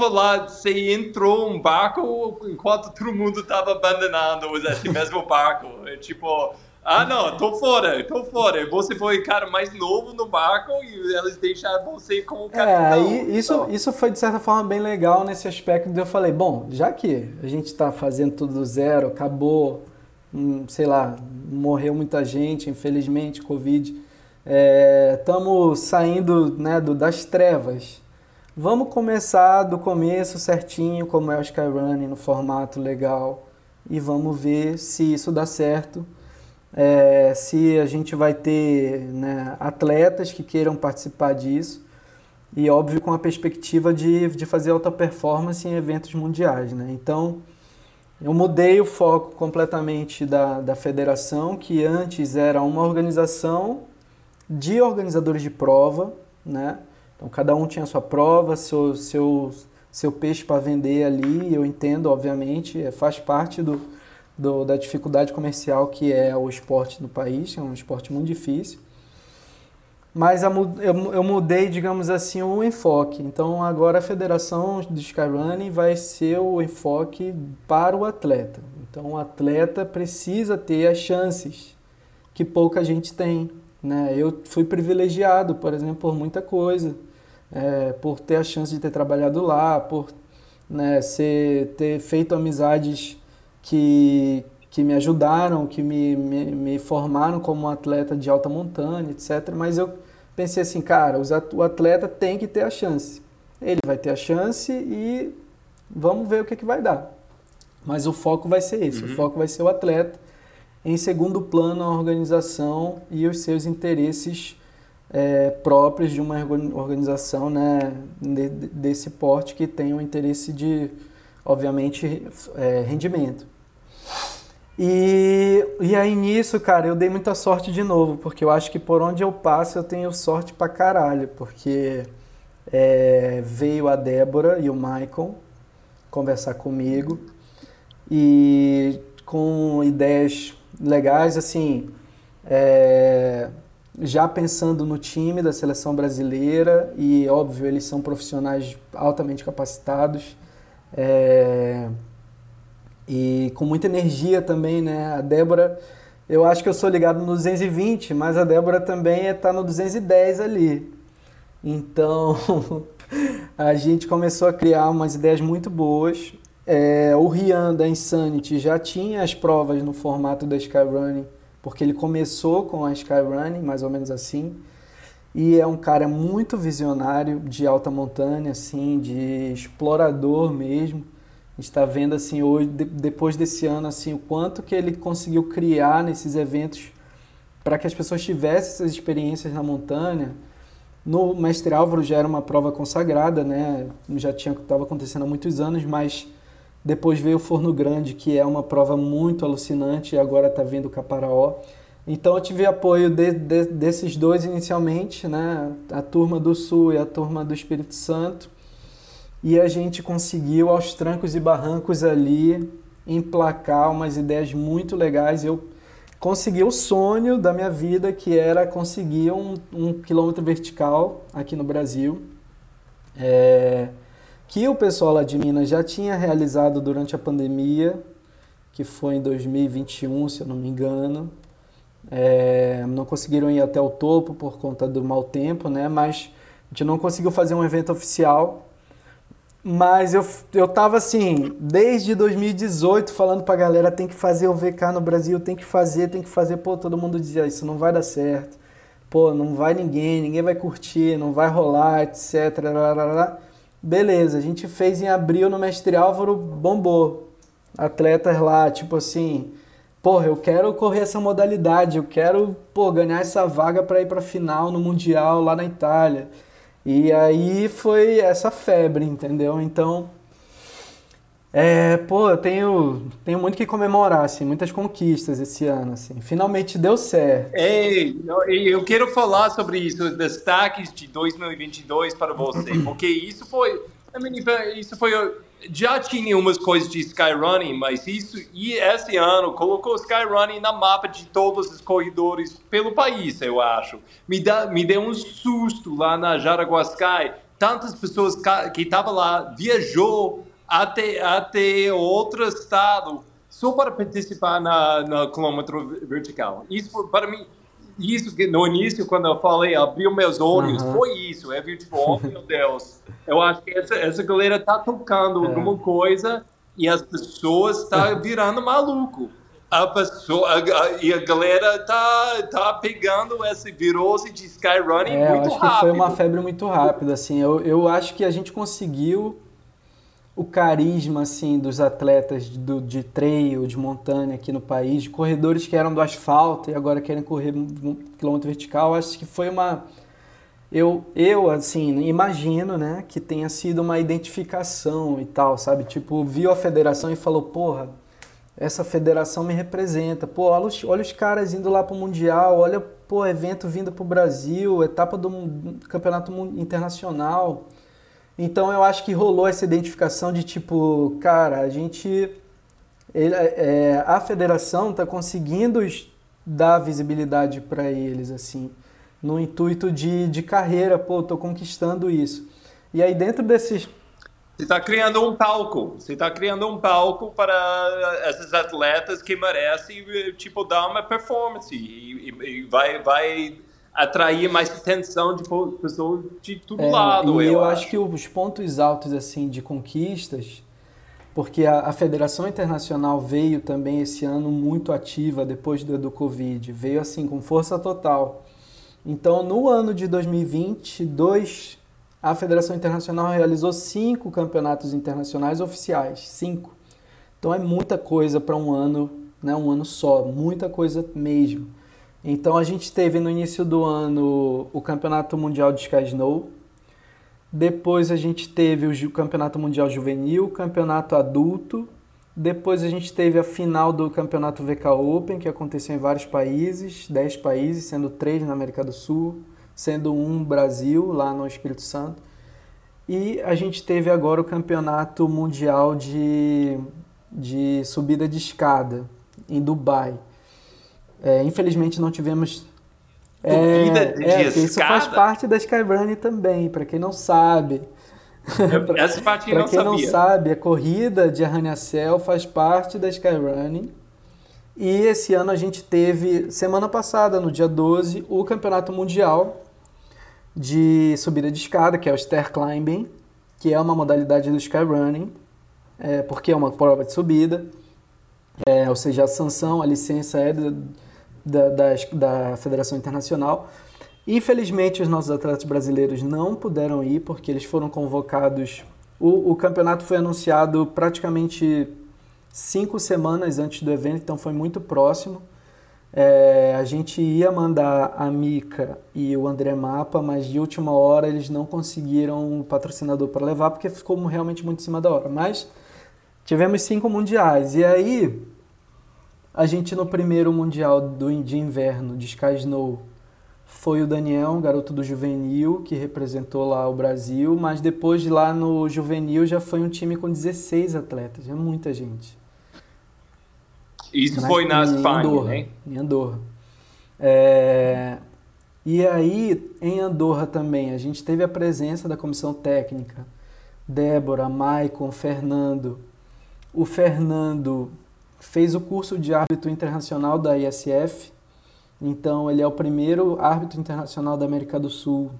falar, você entrou um barco enquanto todo mundo estava abandonando esse mesmo barco. É tipo, ah, não, tô fora, tô fora. Você foi o cara mais novo no barco e eles deixaram você como capitão. É, aí isso, então. isso foi de certa forma bem legal nesse aspecto de eu falei, bom, já que a gente está fazendo tudo do zero, acabou, hum, sei lá, morreu muita gente, infelizmente, Covid, estamos é, saindo né, do, das trevas. Vamos começar do começo certinho, como é o Skyrunning, no formato legal, e vamos ver se isso dá certo é, se a gente vai ter né, atletas que queiram participar disso e óbvio com a perspectiva de, de fazer alta performance em eventos mundiais. Né? Então eu mudei o foco completamente da, da federação, que antes era uma organização de organizadores de prova, né? Então cada um tinha sua prova, seu, seu, seu peixe para vender ali, eu entendo, obviamente, é, faz parte do, do, da dificuldade comercial que é o esporte no país, é um esporte muito difícil. Mas eu, mudei, digamos assim, o enfoque. Então agora a federação de Skyrunning vai ser o enfoque para o atleta. Então o atleta precisa ter as chances que pouca gente tem. Né? Eu fui privilegiado, por exemplo, por muita coisa. É, por ter a chance de ter trabalhado lá, por né, ser, ter feito amizades que, que me ajudaram, que me, me, me formaram como um atleta de alta montanha, etc. Mas eu pensei assim, cara, o atleta tem que ter a chance. Ele vai ter a chance e vamos ver o que, que vai dar. Mas o foco vai ser esse, uhum. o foco vai ser o atleta. Em segundo plano, a organização e os seus interesses é, próprios de uma organização né, desse porte que tem o um interesse de, obviamente, é, rendimento. E, e aí nisso, cara, eu dei muita sorte de novo, porque eu acho que por onde eu passo eu tenho sorte pra caralho, porque é, veio a Débora e o Michael conversar comigo e com ideias legais, assim, é, já pensando no time da seleção brasileira e óbvio eles são profissionais altamente capacitados. É, e com muita energia também, né? A Débora, eu acho que eu sou ligado no 220, mas a Débora também está no 210 ali. Então, a gente começou a criar umas ideias muito boas. É, o Rian da Insanity já tinha as provas no formato da Skyrunning, porque ele começou com a Skyrunning, mais ou menos assim. E é um cara muito visionário, de alta montanha, assim, de explorador mesmo está vendo assim hoje de, depois desse ano assim o quanto que ele conseguiu criar nesses eventos para que as pessoas tivessem essas experiências na montanha. No mestre Álvaro já era uma prova consagrada né? Já tinha estava acontecendo há muitos anos mas depois veio o Forno Grande que é uma prova muito alucinante e agora está vendo o Caparaó. Então eu tive apoio de, de, desses dois inicialmente né? A turma do Sul e a turma do Espírito Santo e a gente conseguiu, aos trancos e barrancos ali, emplacar umas ideias muito legais. Eu consegui o sonho da minha vida, que era conseguir um, um quilômetro vertical aqui no Brasil, é, que o pessoal lá de Minas já tinha realizado durante a pandemia, que foi em 2021, se eu não me engano. É, não conseguiram ir até o topo por conta do mau tempo, né? Mas a gente não conseguiu fazer um evento oficial mas eu, eu tava assim, desde 2018 falando pra galera, tem que fazer o VK no Brasil, tem que fazer, tem que fazer. Pô, todo mundo dizia, isso não vai dar certo. Pô, não vai ninguém, ninguém vai curtir, não vai rolar, etc. Beleza, a gente fez em abril no Mestre Álvaro, bombou. Atletas lá, tipo assim, porra, eu quero correr essa modalidade, eu quero, pô, ganhar essa vaga para ir para final no mundial lá na Itália. E aí foi essa febre, entendeu? Então, é, pô, eu tenho, tenho muito que comemorar, assim, muitas conquistas esse ano, assim. Finalmente deu certo. Ei, eu quero falar sobre isso, destaques de 2022 para você, porque isso foi, isso foi, já tinha umas coisas de skyrunning, mas isso, e esse ano colocou skyrunning na mapa de todos os corredores pelo país, eu acho. Me, dá, me deu um susto lá na Jaraguá Sky, tantas pessoas que estavam lá, viajou até, até outro estado só para participar na, na quilômetro vertical. Isso para mim, isso que no início quando eu falei abriu meus olhos, uhum. foi isso. É tipo, oh meu Deus, eu acho que essa, essa galera tá tocando é. alguma coisa e as pessoas tá virando maluco. A pessoa a, a, e a galera tá, tá pegando essa virose de skyrunning é, muito acho rápido. Que foi uma febre muito rápida, assim. Eu, eu acho que a gente conseguiu o carisma assim dos atletas do, de trail, de montanha aqui no país, de corredores que eram do asfalto e agora querem correr um quilômetro vertical, acho que foi uma eu eu assim imagino, né, que tenha sido uma identificação e tal, sabe? Tipo, viu a federação e falou, porra, essa federação me representa. Pô, olha os, olha os caras indo lá pro mundial, olha, pô, evento vindo pro Brasil, etapa do campeonato internacional então eu acho que rolou essa identificação de tipo, cara, a gente. Ele, é, a federação está conseguindo dar visibilidade para eles, assim, no intuito de, de carreira, pô, tô conquistando isso. E aí dentro desses. Você está criando um palco, você está criando um palco para esses atletas que merecem, tipo, dar uma performance e, e, e vai, vai atrair mais atenção de pessoas de todo é, lado. E eu, eu acho. acho que os pontos altos assim de conquistas, porque a, a, Federação Internacional veio também esse ano muito ativa depois do, do Covid, veio assim com força total. Então, no ano de 2022, a Federação Internacional realizou cinco campeonatos internacionais oficiais, cinco. Então é muita coisa para um ano, né, um ano só, muita coisa mesmo. Então a gente teve no início do ano o Campeonato Mundial de Sky Snow. Depois a gente teve o Campeonato Mundial Juvenil, Campeonato Adulto. Depois a gente teve a final do Campeonato VK Open, que aconteceu em vários países, 10 países, sendo três na América do Sul, sendo um Brasil, lá no Espírito Santo. E a gente teve agora o Campeonato Mundial de, de Subida de Escada, em Dubai. É, infelizmente não tivemos. É, de é, isso faz parte da Skyrunning também, para quem não sabe. Essa parte Para quem sabia. não sabe, a corrida de arranha-céu faz parte da Skyrunning. E esse ano a gente teve, semana passada, no dia 12, o Campeonato Mundial de subida de escada, que é o Stair Climbing, que é uma modalidade do Skyrunning, é, porque é uma prova de subida. É, ou seja, a sanção, a licença é da, da, Federação Internacional. Infelizmente, os nossos atletas brasileiros não puderam ir porque eles foram convocados. O, o campeonato foi anunciado praticamente cinco semanas antes do evento, então foi muito próximo. É, a gente ia mandar a Mica e o André Mapa, mas de última hora eles não conseguiram o patrocinador para levar porque ficou realmente muito em cima da hora. Mas tivemos cinco mundiais. E aí a gente no primeiro mundial do, de inverno de Sky Snow foi o Daniel, um garoto do juvenil, que representou lá o Brasil, mas depois de lá no juvenil já foi um time com 16 atletas, é muita gente. Isso na, foi na Espanha, Andorra, né? Em Andorra. É, e aí, em Andorra também, a gente teve a presença da comissão técnica, Débora, Maicon, Fernando. O Fernando fez o curso de árbitro internacional da ISF, então ele é o primeiro árbitro internacional da América do Sul.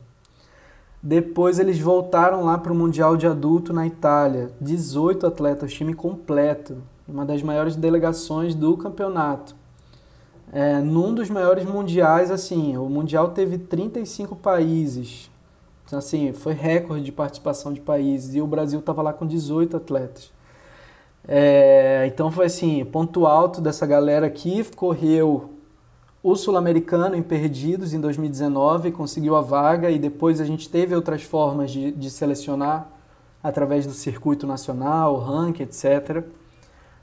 Depois eles voltaram lá para o Mundial de Adulto na Itália, 18 atletas, time completo, uma das maiores delegações do campeonato. É, num dos maiores mundiais, assim, o mundial teve 35 países, Então, assim, foi recorde de participação de países e o Brasil estava lá com 18 atletas. É, então foi assim, ponto alto dessa galera aqui, correu o Sul-Americano em Perdidos em 2019, conseguiu a vaga e depois a gente teve outras formas de, de selecionar através do circuito nacional, ranking, etc.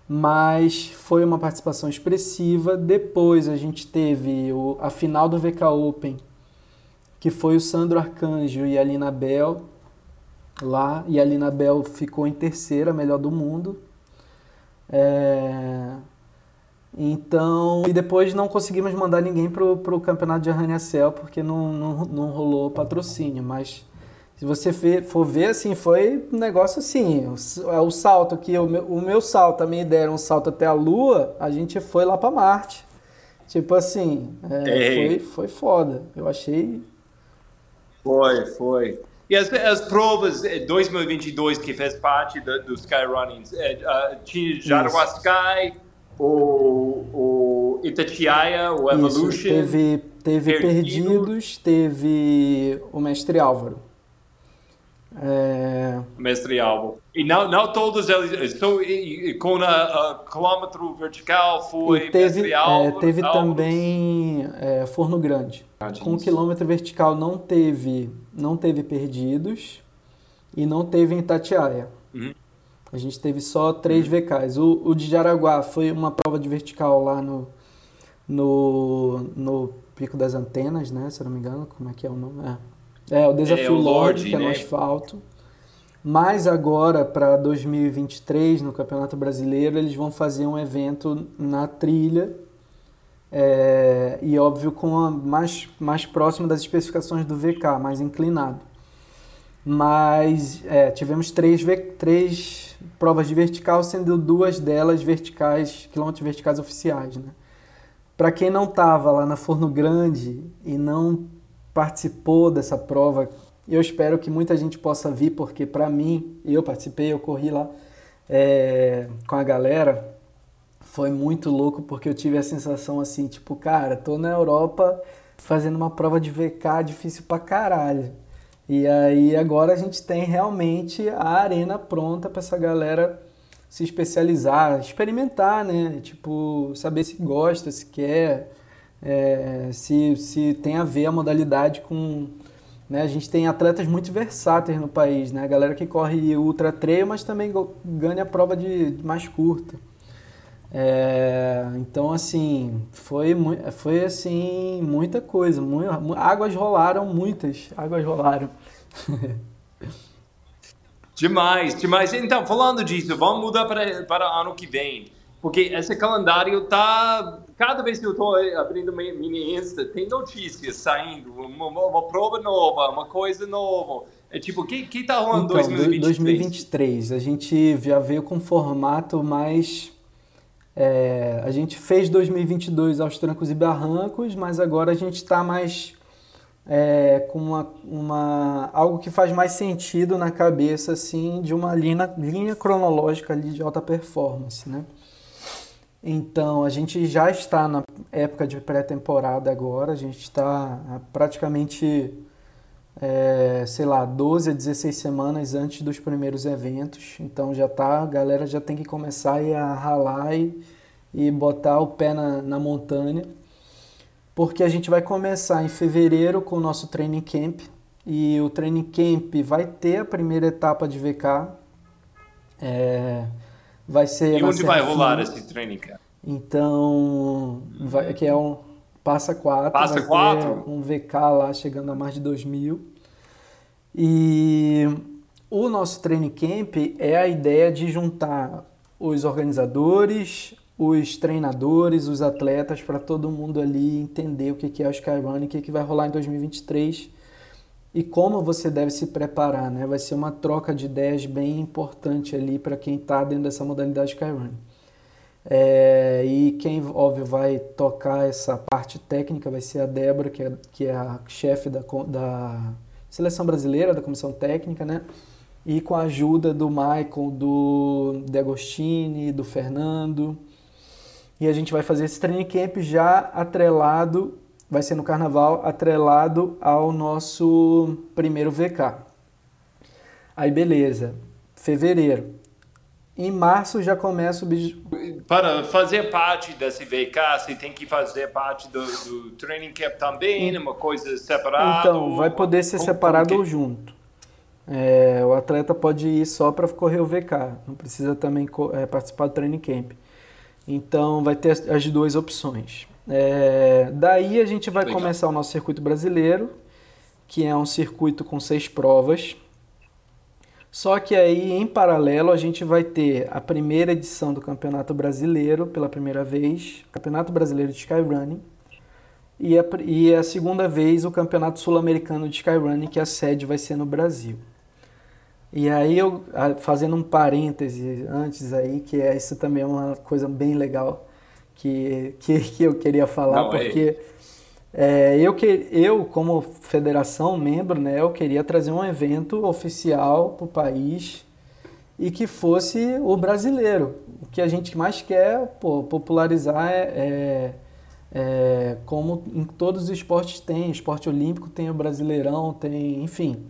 Mas foi uma participação expressiva. Depois a gente teve o, a final do VK Open, que foi o Sandro Arcanjo e a Lina Bell lá, e a Lina Bell ficou em terceira, melhor do mundo. É... Então, e depois não conseguimos mandar ninguém pro, pro campeonato de Arranha-Céu porque não, não, não rolou patrocínio, mas se você for ver, assim, foi um negócio assim, o, é o salto que o meu, o meu salto, a minha ideia era um salto até a Lua, a gente foi lá para Marte. Tipo assim, é, foi, foi foda. Eu achei... Foi, foi. E as, as provas 2022 que fez parte do, do Sky Running, é, tinha Jaraguá Sky, o, o Itatiaia, o Evolution. Isso, teve, teve Perdidos. Perdidos, teve o Mestre Álvaro. É... Mestre Álvaro. E não, não todos eles, então, com a, quilômetro vertical foi e teve, Mestre Álvaro. É, teve também é, Forno Grande. Ah, com o quilômetro vertical não teve, não teve perdidos e não teve em Itatiaia. Uhum. A gente teve só três uhum. VKs. O, o de Jaraguá foi uma prova de vertical lá no, no, no Pico das Antenas, né? Se eu não me engano, como é que é o nome? É, é o Desafio é, o Lorde, que é no né? asfalto. Mas agora, para 2023, no Campeonato Brasileiro, eles vão fazer um evento na trilha é, e óbvio com a mais, mais próximo das especificações do VK, mais inclinado. Mas é, tivemos três, três provas de vertical, sendo duas delas verticais, quilômetros verticais oficiais. Né? Para quem não estava lá na Forno Grande e não participou dessa prova, eu espero que muita gente possa vir, porque para mim, eu participei, eu corri lá é, com a galera, foi muito louco porque eu tive a sensação assim, tipo, cara, tô na Europa fazendo uma prova de VK difícil pra caralho. E aí agora a gente tem realmente a arena pronta para essa galera se especializar, experimentar, né? Tipo, saber se gosta, se quer, é, se, se tem a ver a modalidade com. Né? A gente tem atletas muito versáteis no país, né? A galera que corre ultra trail, mas também ganha a prova de mais curta. É, então, assim, foi, foi assim, muita coisa. Muito, águas rolaram, muitas águas rolaram. demais, demais. Então, falando disso, vamos mudar para, para ano que vem. Porque esse calendário tá. Cada vez que eu estou abrindo minha Insta, tem notícias saindo, uma, uma, prova nova, uma coisa nova. É tipo, o que, que tá rolando em então, 2023? 2023, a gente já veio com um formato mais é, a gente fez 2022 aos trancos e barrancos, mas agora a gente está mais é, com uma, uma, algo que faz mais sentido na cabeça assim de uma linha, linha cronológica ali de alta performance, né? Então a gente já está na época de pré-temporada agora, a gente está praticamente é, sei lá, 12 a 16 semanas antes dos primeiros eventos. Então já tá, a galera já tem que começar a ralar e, e botar o pé na, na montanha. Porque a gente vai começar em fevereiro com o nosso training camp. E o training camp vai ter a primeira etapa de VK. É, vai ser. E onde vai rolar esse training camp? Então, vai, que é um, Passa 4. Passa 4? Um VK lá chegando a mais de 2 mil. E o nosso training camp é a ideia de juntar os organizadores, os treinadores, os atletas, para todo mundo ali entender o que é o Skyrun, o que vai rolar em 2023 e como você deve se preparar. Né? Vai ser uma troca de ideias bem importante ali para quem está dentro dessa modalidade Skyrun. É, e quem, óbvio, vai tocar essa parte técnica vai ser a Débora, que é, que é a chefe da, da seleção brasileira, da comissão técnica, né? E com a ajuda do Michael, do De Agostini, do Fernando. E a gente vai fazer esse training camp já atrelado vai ser no carnaval atrelado ao nosso primeiro VK. Aí beleza, fevereiro. Em março já começa o. Para fazer parte desse VK, você tem que fazer parte do, do training camp também, uma coisa separada. Então, vai poder ser separado ou junto. É, o atleta pode ir só para correr o VK, não precisa também é, participar do training camp. Então, vai ter as duas opções. É, daí a gente vai Legal. começar o nosso circuito brasileiro, que é um circuito com seis provas. Só que aí, em paralelo, a gente vai ter a primeira edição do Campeonato Brasileiro, pela primeira vez, Campeonato Brasileiro de Skyrunning, e a, e a segunda vez o Campeonato Sul-Americano de Skyrunning, que a sede vai ser no Brasil. E aí, eu, fazendo um parêntese antes aí, que é, isso também é uma coisa bem legal que, que, que eu queria falar, Não, é porque é... É, eu, que, eu, como federação, membro, né, eu queria trazer um evento oficial para o país e que fosse o brasileiro. O que a gente mais quer pô, popularizar é, é, é, como em todos os esportes tem, esporte olímpico tem o brasileirão, tem, enfim.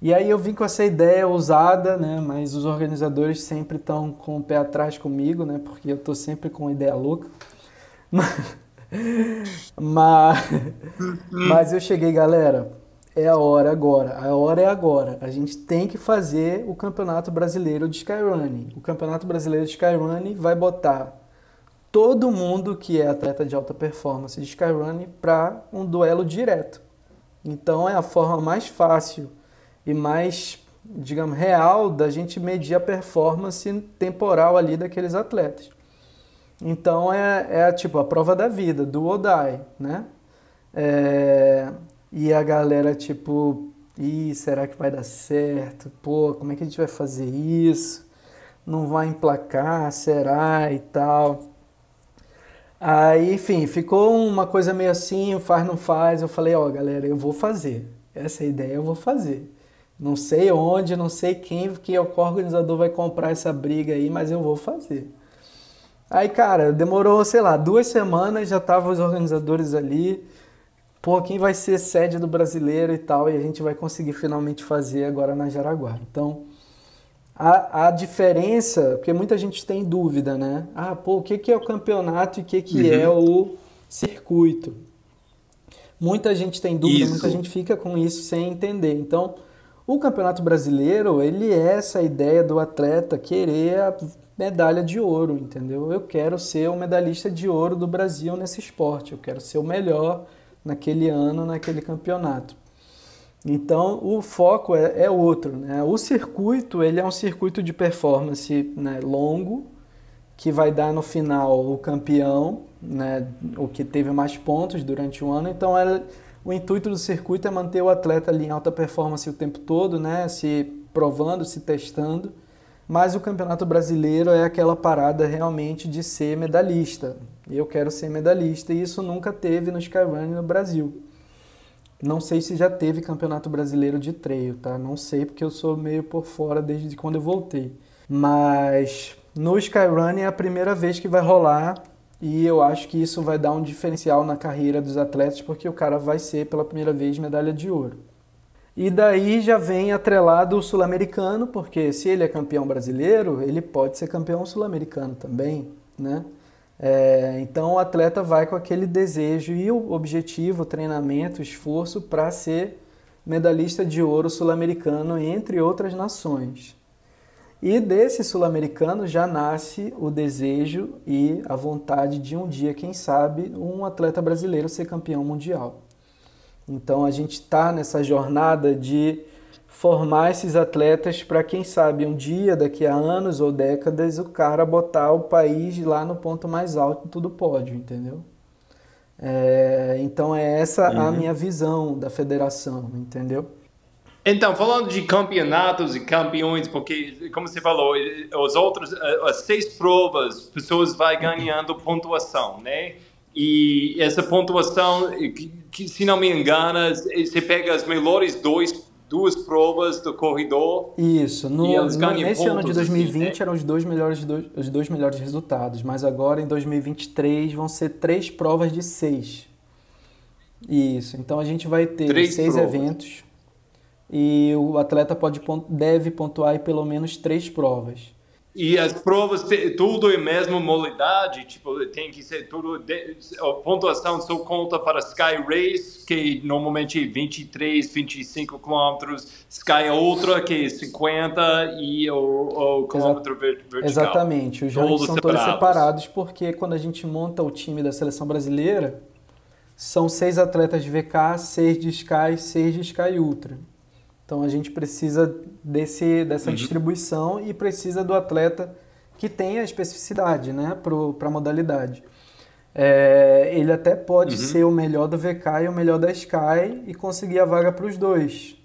E aí eu vim com essa ideia ousada, né? Mas os organizadores sempre estão com o pé atrás comigo, né? Porque eu tô sempre com ideia louca. Mas, mas eu cheguei, galera. É a hora agora. A hora é agora. A gente tem que fazer o Campeonato Brasileiro de Skyrunning. O Campeonato Brasileiro de Skyrunning vai botar todo mundo que é atleta de alta performance de Skyrunning para um duelo direto. Então é a forma mais fácil e mais, digamos, real da gente medir a performance temporal ali daqueles atletas. Então é, é tipo a prova da vida, do die, né? É, e a galera tipo, Ih, será que vai dar certo? Pô, como é que a gente vai fazer isso? Não vai emplacar, será e tal. Aí, enfim, ficou uma coisa meio assim, faz, não faz. Eu falei, ó, oh, galera, eu vou fazer. Essa ideia eu vou fazer. Não sei onde, não sei quem que é o organizador vai comprar essa briga aí, mas eu vou fazer. Aí, cara, demorou, sei lá, duas semanas, já estavam os organizadores ali. Pô, quem vai ser sede do brasileiro e tal, e a gente vai conseguir finalmente fazer agora na Jaraguá. Então, a, a diferença, porque muita gente tem dúvida, né? Ah, pô, o que, que é o campeonato e o que, que é uhum. é o circuito? Muita gente tem dúvida, isso. muita gente fica com isso sem entender. Então, o Campeonato Brasileiro, ele é essa ideia do atleta querer a medalha de ouro, entendeu? Eu quero ser o medalhista de ouro do Brasil nesse esporte, eu quero ser o melhor naquele ano, naquele campeonato. Então, o foco é, é outro, né? O circuito, ele é um circuito de performance né, longo, que vai dar no final o campeão, né, o que teve mais pontos durante o ano. Então, ela o intuito do circuito é manter o atleta ali em alta performance o tempo todo, né? Se provando, se testando. Mas o Campeonato Brasileiro é aquela parada realmente de ser medalhista. Eu quero ser medalhista e isso nunca teve no Skyrunning no Brasil. Não sei se já teve Campeonato Brasileiro de treino, tá? Não sei porque eu sou meio por fora desde quando eu voltei. Mas no Skyrunning é a primeira vez que vai rolar e eu acho que isso vai dar um diferencial na carreira dos atletas, porque o cara vai ser pela primeira vez medalha de ouro. E daí já vem atrelado o sul-americano, porque se ele é campeão brasileiro, ele pode ser campeão sul-americano também, né? É, então o atleta vai com aquele desejo e o objetivo, o treinamento, o esforço para ser medalhista de ouro sul-americano entre outras nações. E desse sul-americano já nasce o desejo e a vontade de um dia, quem sabe, um atleta brasileiro ser campeão mundial. Então a gente está nessa jornada de formar esses atletas para quem sabe um dia, daqui a anos ou décadas, o cara botar o país lá no ponto mais alto do pódio, entendeu? É, então é essa uhum. a minha visão da federação, entendeu? Então, falando de campeonatos e campeões, porque, como você falou, os outros, eh, as seis provas, pessoas vai ganhando pontuação, né? E essa pontuação, que, se não me engano, você pega as melhores dois, duas provas do corredor. Isso. No, no nesse ano de 2020 assim, né? eram os dois, melhores, os dois melhores resultados, mas agora em 2023 vão ser três provas de seis. Isso, então a gente vai ter Três seis provas. eventos e o atleta pode, deve pontuar em pelo menos três provas. E as provas, tudo em mesma modalidade, tipo, tem que ser tudo, de, a pontuação só conta para Sky Race, que normalmente é 23, 25 quilômetros, Sky Ultra, que é 50, e o, o quilômetro ver- vertical. Exatamente, os Todos rankings são todos separados. separados porque quando a gente monta o time da seleção brasileira, são seis atletas de VK, seis de Sky, seis de Sky Ultra. Então a gente precisa desse, dessa distribuição e precisa do atleta que tenha especificidade né, para a modalidade. É, ele até pode ser o melhor do VK e o melhor da Sky e conseguir a vaga para os dois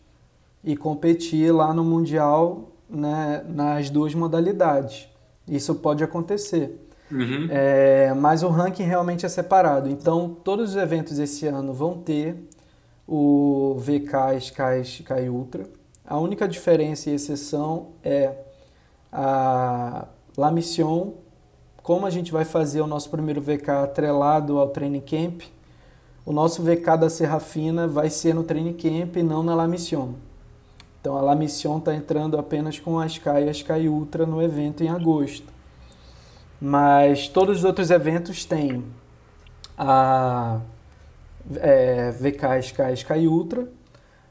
e competir lá no Mundial né, nas duas modalidades. Isso pode acontecer. Uhum. É, mas o ranking realmente é separado. Então, todos os eventos esse ano vão ter o VK, Sky, Sky Ultra. A única diferença e exceção é a La Mission, como a gente vai fazer o nosso primeiro VK atrelado ao Training Camp, o nosso VK da Serra Fina vai ser no Training Camp e não na La Mission. Então a La Mission está entrando apenas com a Sky e a Sky Ultra no evento em agosto. Mas todos os outros eventos têm a é, VK Sky Sky Ultra.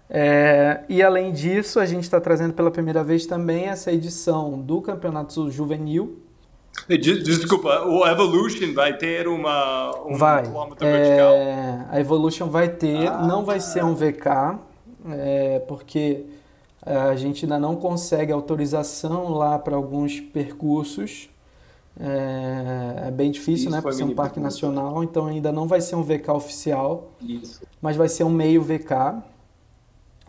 É, e além disso, a gente está trazendo pela primeira vez também essa edição do Campeonato Juvenil. Des- Desculpa, o Evolution vai ter uma, um vai. quilômetro vertical? É, a Evolution vai ter, não vai ser um VK, é, porque a gente ainda não consegue autorização lá para alguns percursos. É, é bem difícil, Isso né? Por ser um parque nacional, então ainda não vai ser um VK oficial. Isso. mas vai ser um meio VK.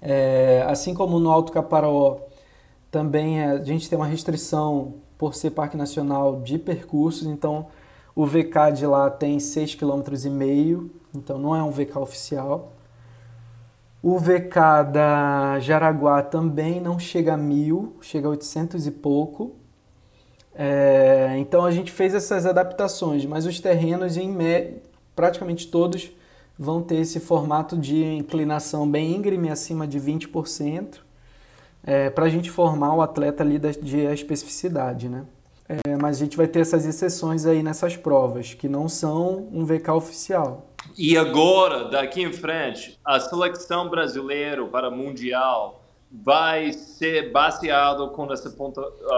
É, assim como no Alto Caparaó, também é- a gente tem uma restrição por ser parque nacional de percursos, então o VK de lá tem 6,5 km, então não é um VK oficial. O VK da Jaraguá também não chega a mil, chega a 800 e pouco. É, então a gente fez essas adaptações, mas os terrenos em praticamente todos vão ter esse formato de inclinação bem íngreme, acima de 20%, para a gente formar o atleta ali de especificidade, né? É, mas a gente vai ter essas exceções aí nessas provas, que não são um VK oficial. E agora, daqui em frente, a seleção brasileira para Mundial vai ser baseado com essa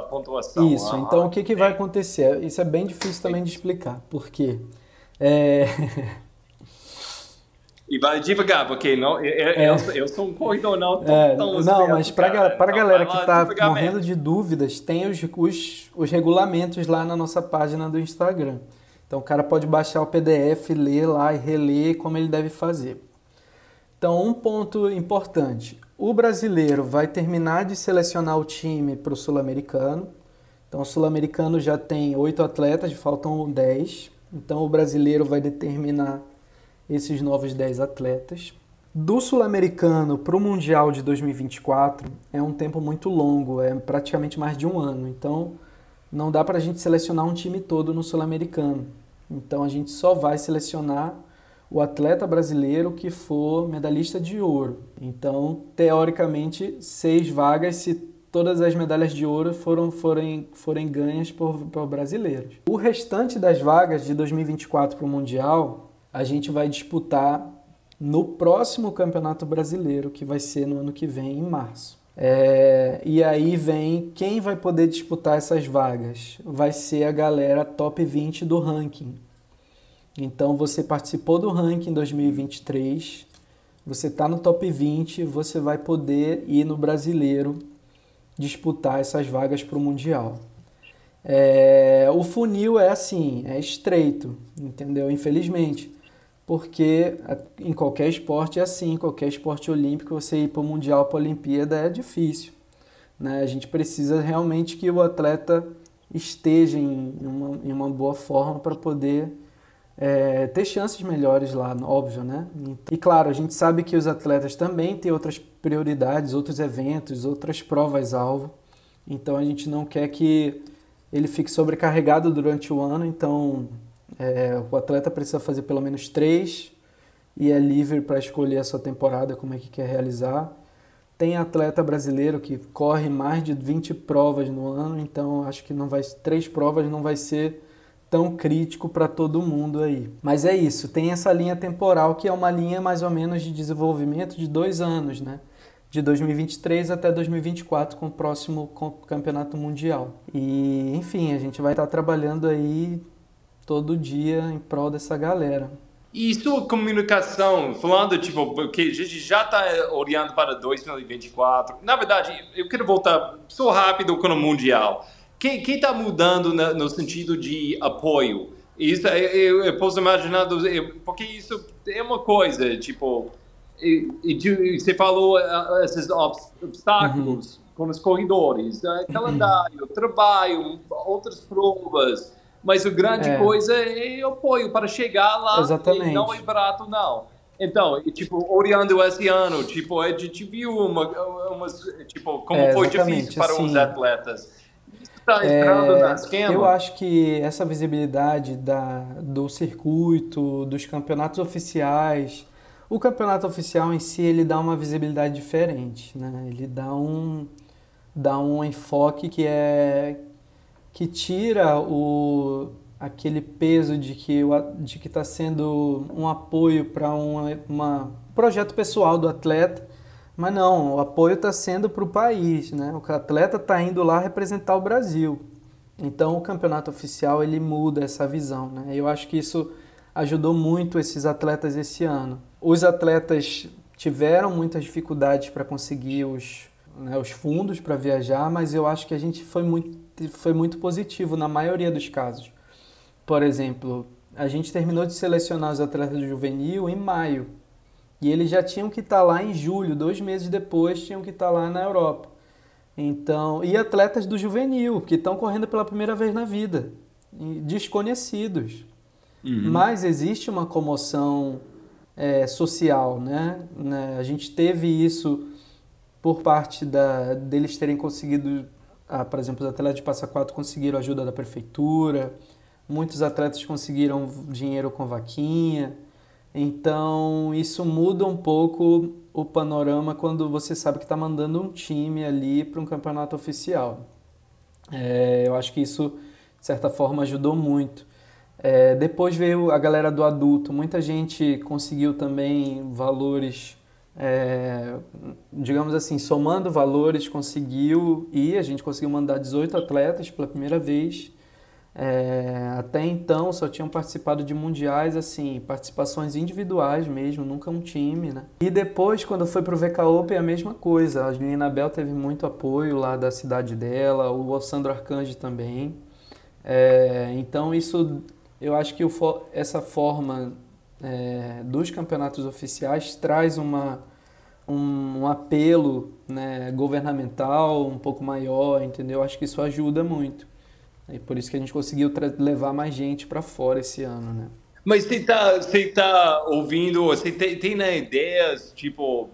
pontuação. Isso, Ah, então o que, que vai acontecer? Isso é bem difícil também de explicar, porque é, E vai devagar, porque não, eu, eu, eu sou um corredor não tão, É, tão não, esperto, mas para a galera que está morrendo de dúvidas, tem os, os, os regulamentos lá na nossa página do Instagram. Então o cara pode baixar o PDF, ler lá e reler como ele deve fazer. Então, um ponto importante: o brasileiro vai terminar de selecionar o time para o sul-americano. Então, o sul-americano já tem oito atletas, faltam 10. Então, o brasileiro vai determinar esses novos 10 atletas. Do sul-americano para o Mundial de 2024 é um tempo muito longo, é praticamente mais de um ano. Então, não dá para a gente selecionar um time todo no sul-americano. Então, a gente só vai selecionar o atleta brasileiro que for medalhista de ouro. Então, teoricamente, seis vagas se todas as medalhas de ouro foram, forem, forem ganhas por, por brasileiros. O restante das vagas de 2024 para o Mundial, a gente vai disputar no próximo Campeonato Brasileiro, que vai ser no ano que vem, em março. É, e aí vem quem vai poder disputar essas vagas. Vai ser a galera top 20 do ranking. Então você participou do ranking 2023, você está no top 20, você vai poder ir no brasileiro disputar essas vagas para o Mundial. É, o funil é assim, é estreito, entendeu? Infelizmente. Porque em qualquer esporte é assim, em qualquer esporte olímpico, você ir para o Mundial, para a Olimpíada é difícil. Né? A gente precisa realmente que o atleta esteja em uma, em uma boa forma para poder é, ter chances melhores lá, óbvio, né? E claro, a gente sabe que os atletas também têm outras prioridades, outros eventos, outras provas-alvo. Então a gente não quer que ele fique sobrecarregado durante o ano, então é, o atleta precisa fazer pelo menos três e é livre para escolher a sua temporada, como é que quer realizar. Tem atleta brasileiro que corre mais de 20 provas no ano, então acho que não vai três provas não vai ser tão crítico para todo mundo aí. Mas é isso, tem essa linha temporal que é uma linha mais ou menos de desenvolvimento de dois anos, né? De 2023 até 2024 com o próximo campeonato mundial. E enfim, a gente vai estar trabalhando aí todo dia em prol dessa galera. E sua comunicação, falando, tipo, porque a gente já está olhando para 2024. Na verdade, eu quero voltar só rápido com o Mundial. Quem está mudando na, no sentido de apoio? Isso, eu, eu posso imaginar, porque isso é uma coisa, tipo, e, e, você falou uh, esses obstáculos uhum. com os corredores, uh, calendário, uhum. trabalho, outras provas, mas a grande é. coisa é apoio para chegar lá Exatamente. e não é barato não. Então, tipo, olhando esse ano, tipo, a gente viu uma, uma tipo, como é, foi difícil para assim, os atletas está entrando é, na esquema? Eu acho que essa visibilidade da, do circuito, dos campeonatos oficiais, o campeonato oficial em si ele dá uma visibilidade diferente, né? Ele dá um dá um enfoque que é que tira o aquele peso de que de que está sendo um apoio para um uma projeto pessoal do atleta mas não, o apoio está sendo para o país, né? O atleta está indo lá representar o Brasil. Então o campeonato oficial ele muda essa visão, né? Eu acho que isso ajudou muito esses atletas esse ano. Os atletas tiveram muitas dificuldades para conseguir os, né, os fundos para viajar, mas eu acho que a gente foi muito, foi muito positivo na maioria dos casos. Por exemplo, a gente terminou de selecionar os atletas do juvenil em maio. E eles já tinham que estar tá lá em julho, dois meses depois, tinham que estar tá lá na Europa. Então, e atletas do juvenil, que estão correndo pela primeira vez na vida, desconhecidos. Uhum. Mas existe uma comoção é, social, né? né? A gente teve isso por parte da, deles terem conseguido, ah, por exemplo, os atletas de Passa Quatro conseguiram ajuda da prefeitura, muitos atletas conseguiram dinheiro com vaquinha. Então, isso muda um pouco o panorama quando você sabe que está mandando um time ali para um campeonato oficial. É, eu acho que isso, de certa forma, ajudou muito. É, depois veio a galera do adulto. Muita gente conseguiu também valores, é, digamos assim, somando valores, conseguiu e a gente conseguiu mandar 18 atletas pela primeira vez é, até então só tinham participado de mundiais, assim, participações individuais mesmo, nunca um time, né? E depois, quando foi pro VK Open, a mesma coisa. A Lina Bel teve muito apoio lá da cidade dela, o Sandro Arcanjo também. É, então isso, eu acho que o, essa forma é, dos campeonatos oficiais traz uma, um, um apelo né, governamental um pouco maior, entendeu? Acho que isso ajuda muito. E por isso que a gente conseguiu levar mais gente para fora esse ano, né? Mas você está você tá ouvindo, você tem, tem né, ideias, tipo,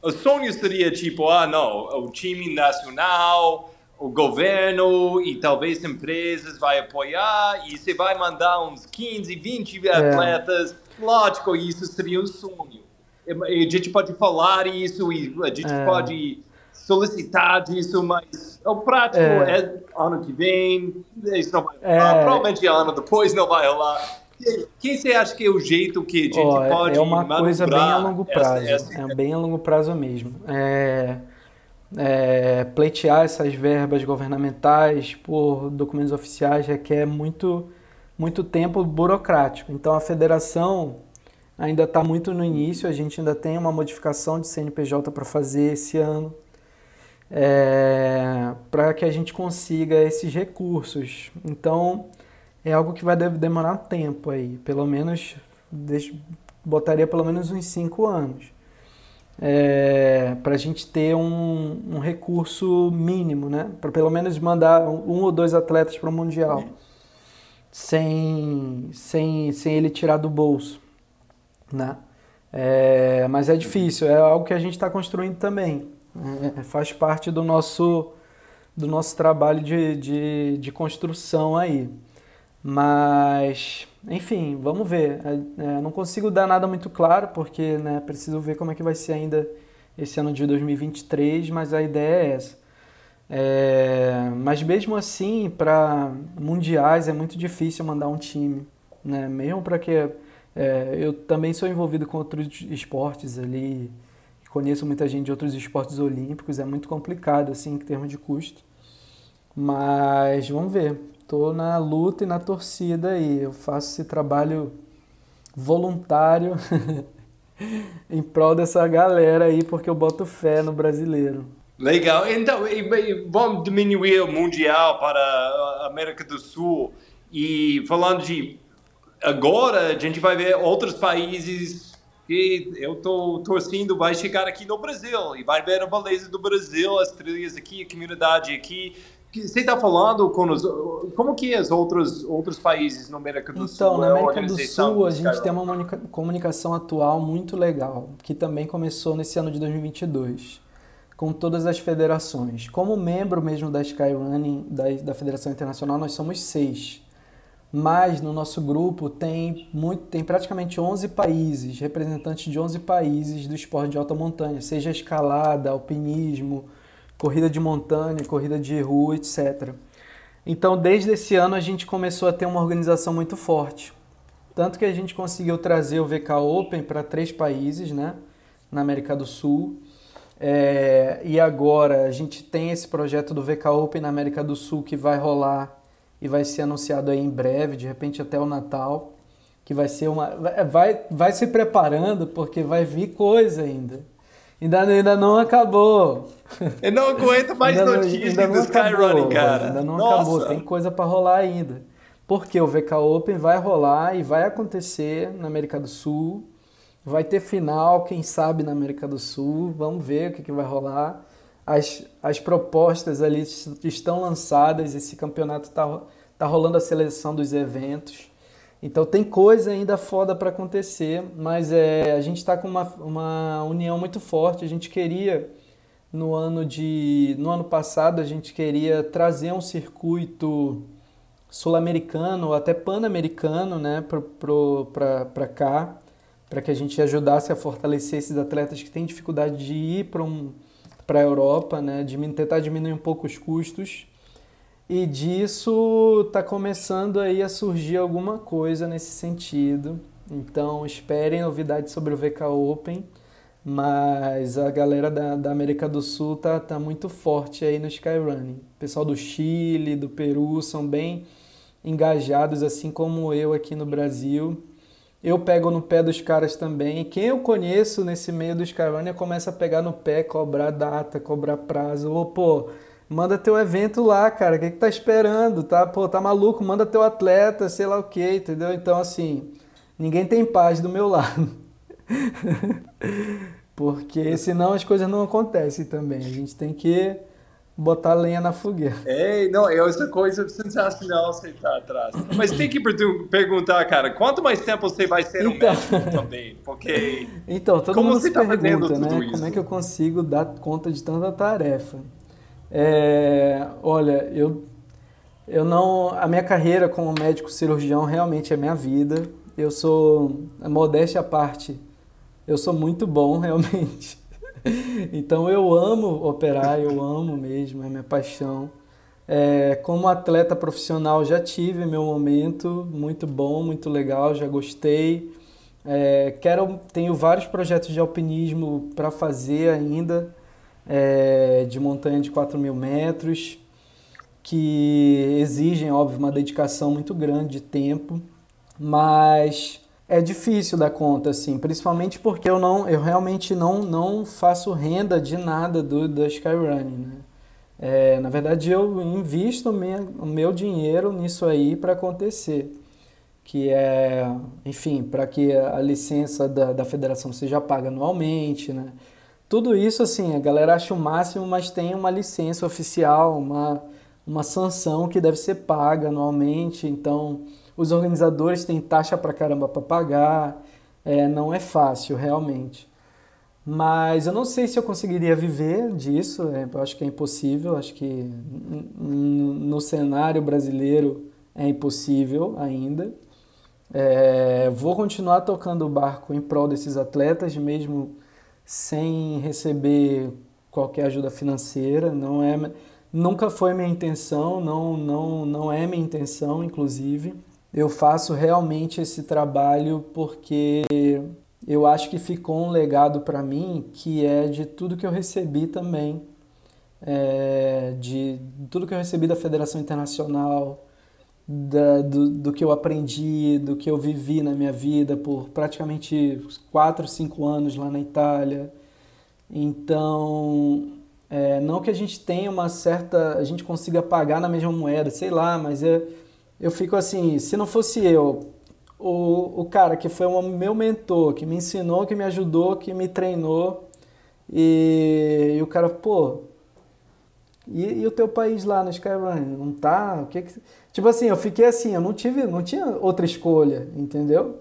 o sonho seria tipo, ah, não, o time nacional, o governo e talvez empresas vai apoiar e você vai mandar uns 15, 20 é. atletas. Lógico, isso seria um sonho. A gente pode falar isso e a gente é. pode solicitar disso, mas o prático é, é ano que vem, isso não vai rolar, é... provavelmente ano depois não vai rolar. Quem você acha que é o jeito que a gente oh, pode É uma coisa bem a longo prazo, essa, essa... é bem a longo prazo mesmo. É, é, pleitear essas verbas governamentais por documentos oficiais requer muito, muito tempo burocrático. Então a federação ainda está muito no início, a gente ainda tem uma modificação de CNPJ para fazer esse ano é, para que a gente consiga esses recursos. Então, é algo que vai demorar tempo aí, pelo menos, botaria pelo menos uns cinco anos, é, para a gente ter um, um, recurso mínimo, né? Para pelo menos mandar um ou dois atletas para o Mundial, sem, sem, sem ele tirar do bolso, né? É, mas é difícil, é algo que a gente está construindo também. É, faz parte do nosso, do nosso trabalho de, de, de construção aí. Mas, enfim, vamos ver. É, não consigo dar nada muito claro, porque né, preciso ver como é que vai ser ainda esse ano de 2023, mas a ideia é essa. É, mas mesmo assim, para mundiais é muito difícil mandar um time, né? Mesmo para que é, eu também sou envolvido com outros esportes ali, conheço muita gente de outros esportes olímpicos, é muito complicado assim em termos de custo. Mas vamos ver. Tô na luta e na torcida aí. Eu faço esse trabalho voluntário em prol dessa galera aí, porque eu boto fé no brasileiro. Legal. Então, vamos diminuir o Mundial para a América do Sul. E falando de agora, a gente vai ver outros países que eu estou torcendo vai chegar aqui no Brasil e vai ver a beleza do Brasil, as trilhas aqui, a comunidade aqui. Você está falando com os, como que os outros outros países na América do então, Sul? Então, na América do Sul a gente tem uma comunicação atual muito legal, que também começou nesse ano de 2022 com todas as federações. Como membro mesmo da Skyrunning, da, da Federação Internacional, nós somos seis. Mas no nosso grupo tem, muito, tem praticamente 11 países, representantes de 11 países do esporte de alta montanha, seja escalada, alpinismo, corrida de montanha, corrida de rua, etc. Então, desde esse ano, a gente começou a ter uma organização muito forte. Tanto que a gente conseguiu trazer o VK Open para três países, né? Na América do Sul. É, e agora a gente tem esse projeto do VK Open na América do Sul que vai rolar e vai ser anunciado aí em breve, de repente até o Natal, que vai ser uma vai vai se preparando porque vai vir coisa ainda. Ainda, ainda não acabou. Eu não aguento mais notícias do Skyrunning, cara. Ainda não Nossa. acabou, tem coisa para rolar ainda. Porque o VK Open vai rolar e vai acontecer na América do Sul Vai ter final, quem sabe, na América do Sul. Vamos ver o que, que vai rolar. As, as propostas ali estão lançadas, esse campeonato está tá rolando a seleção dos eventos. Então tem coisa ainda foda para acontecer, mas é, a gente está com uma, uma união muito forte. A gente queria, no ano, de, no ano passado, a gente queria trazer um circuito sul-americano ou até pan-americano né, para cá para que a gente ajudasse a fortalecer esses atletas que têm dificuldade de ir para um, a Europa, né? tentar diminuir um pouco os custos. E disso está começando aí a surgir alguma coisa nesse sentido. Então esperem novidades sobre o VK Open, mas a galera da, da América do Sul tá, tá muito forte aí no Skyrunning. O pessoal do Chile, do Peru são bem engajados, assim como eu aqui no Brasil eu pego no pé dos caras também. Quem eu conheço nesse meio dos Skyrunner começa a pegar no pé, cobrar data, cobrar prazo. Ou, pô, manda teu evento lá, cara. O que, que tá esperando? Tá, pô, tá maluco? Manda teu atleta, sei lá o que, entendeu? Então, assim, ninguém tem paz do meu lado. Porque senão as coisas não acontecem também. A gente tem que botar lenha na fogueira. É, não, é outra coisa sensacional você estar atrás. Mas tem que perguntar, cara, quanto mais tempo você vai ser então... um médico também? Porque então, todo como mundo você se tá pergunta, né? Isso? Como é que eu consigo dar conta de tanta tarefa? É, olha, eu eu não, a minha carreira como médico cirurgião realmente é minha vida. Eu sou, modéstia à parte, eu sou muito bom realmente. então eu amo operar, eu amo mesmo, é minha paixão. É, como atleta profissional já tive meu momento muito bom, muito legal, já gostei. É, quero, tenho vários projetos de alpinismo para fazer ainda, é, de montanha de 4 mil metros, que exigem, óbvio, uma dedicação muito grande de tempo, mas é difícil dar conta, assim, principalmente porque eu não, eu realmente não, não faço renda de nada do, do Skyrunning, né? É, na verdade, eu invisto minha, o meu dinheiro nisso aí para acontecer, que é, enfim, para que a licença da, da federação seja paga anualmente, né? Tudo isso, assim, a galera acha o máximo, mas tem uma licença oficial, uma, uma sanção que deve ser paga anualmente, então os organizadores têm taxa pra caramba para pagar, é, não é fácil realmente. Mas eu não sei se eu conseguiria viver disso, é, eu acho que é impossível, acho que no cenário brasileiro é impossível ainda. É, vou continuar tocando o barco em prol desses atletas, mesmo sem receber qualquer ajuda financeira. Não é, nunca foi minha intenção, não, não, não é minha intenção, inclusive. Eu faço realmente esse trabalho porque eu acho que ficou um legado para mim que é de tudo que eu recebi também, é, de tudo que eu recebi da Federação Internacional, da, do, do que eu aprendi, do que eu vivi na minha vida por praticamente 4, 5 anos lá na Itália. Então, é, não que a gente tenha uma certa. a gente consiga pagar na mesma moeda, sei lá, mas eu, eu fico assim: se não fosse eu, o, o cara que foi o meu mentor, que me ensinou, que me ajudou, que me treinou, e, e o cara, pô, e, e, o teu país lá no Skyrun? Não tá? O que, que Tipo assim, eu fiquei assim, eu não tive, não tinha outra escolha, entendeu?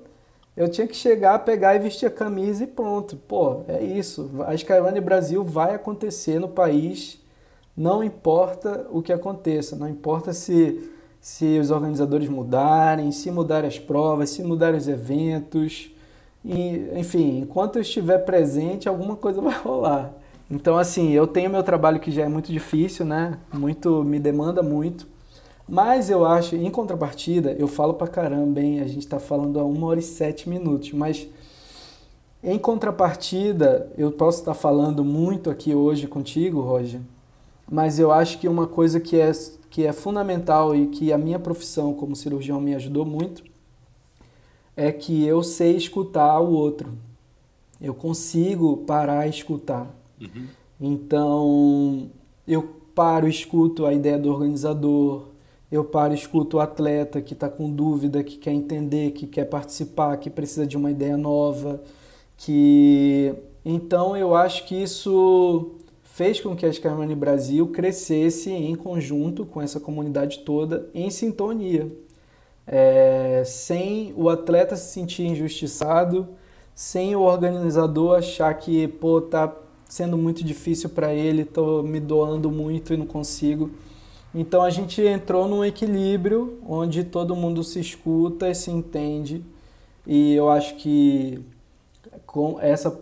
Eu tinha que chegar, pegar e vestir a camisa e pronto. Pô, é isso. A Skyrunning Brasil vai acontecer no país, não importa o que aconteça, não importa se, se os organizadores mudarem, se mudarem as provas, se mudarem os eventos. E, enfim, enquanto eu estiver presente, alguma coisa vai rolar. Então, assim, eu tenho meu trabalho que já é muito difícil, né? Muito, me demanda muito. Mas eu acho, em contrapartida, eu falo pra caramba, hein? A gente tá falando há uma hora e sete minutos, mas em contrapartida, eu posso estar falando muito aqui hoje contigo, Roger, mas eu acho que uma coisa que é, que é fundamental e que a minha profissão como cirurgião me ajudou muito é que eu sei escutar o outro. Eu consigo parar e escutar. Uhum. Então, eu paro e escuto a ideia do organizador, eu paro e escuto o atleta que está com dúvida, que quer entender, que quer participar, que precisa de uma ideia nova, que então eu acho que isso fez com que a Scarmani Brasil crescesse em conjunto com essa comunidade toda, em sintonia, é, sem o atleta se sentir injustiçado, sem o organizador achar que pô tá sendo muito difícil para ele, tô me doando muito e não consigo. Então a gente entrou num equilíbrio onde todo mundo se escuta e se entende. E eu acho que com essa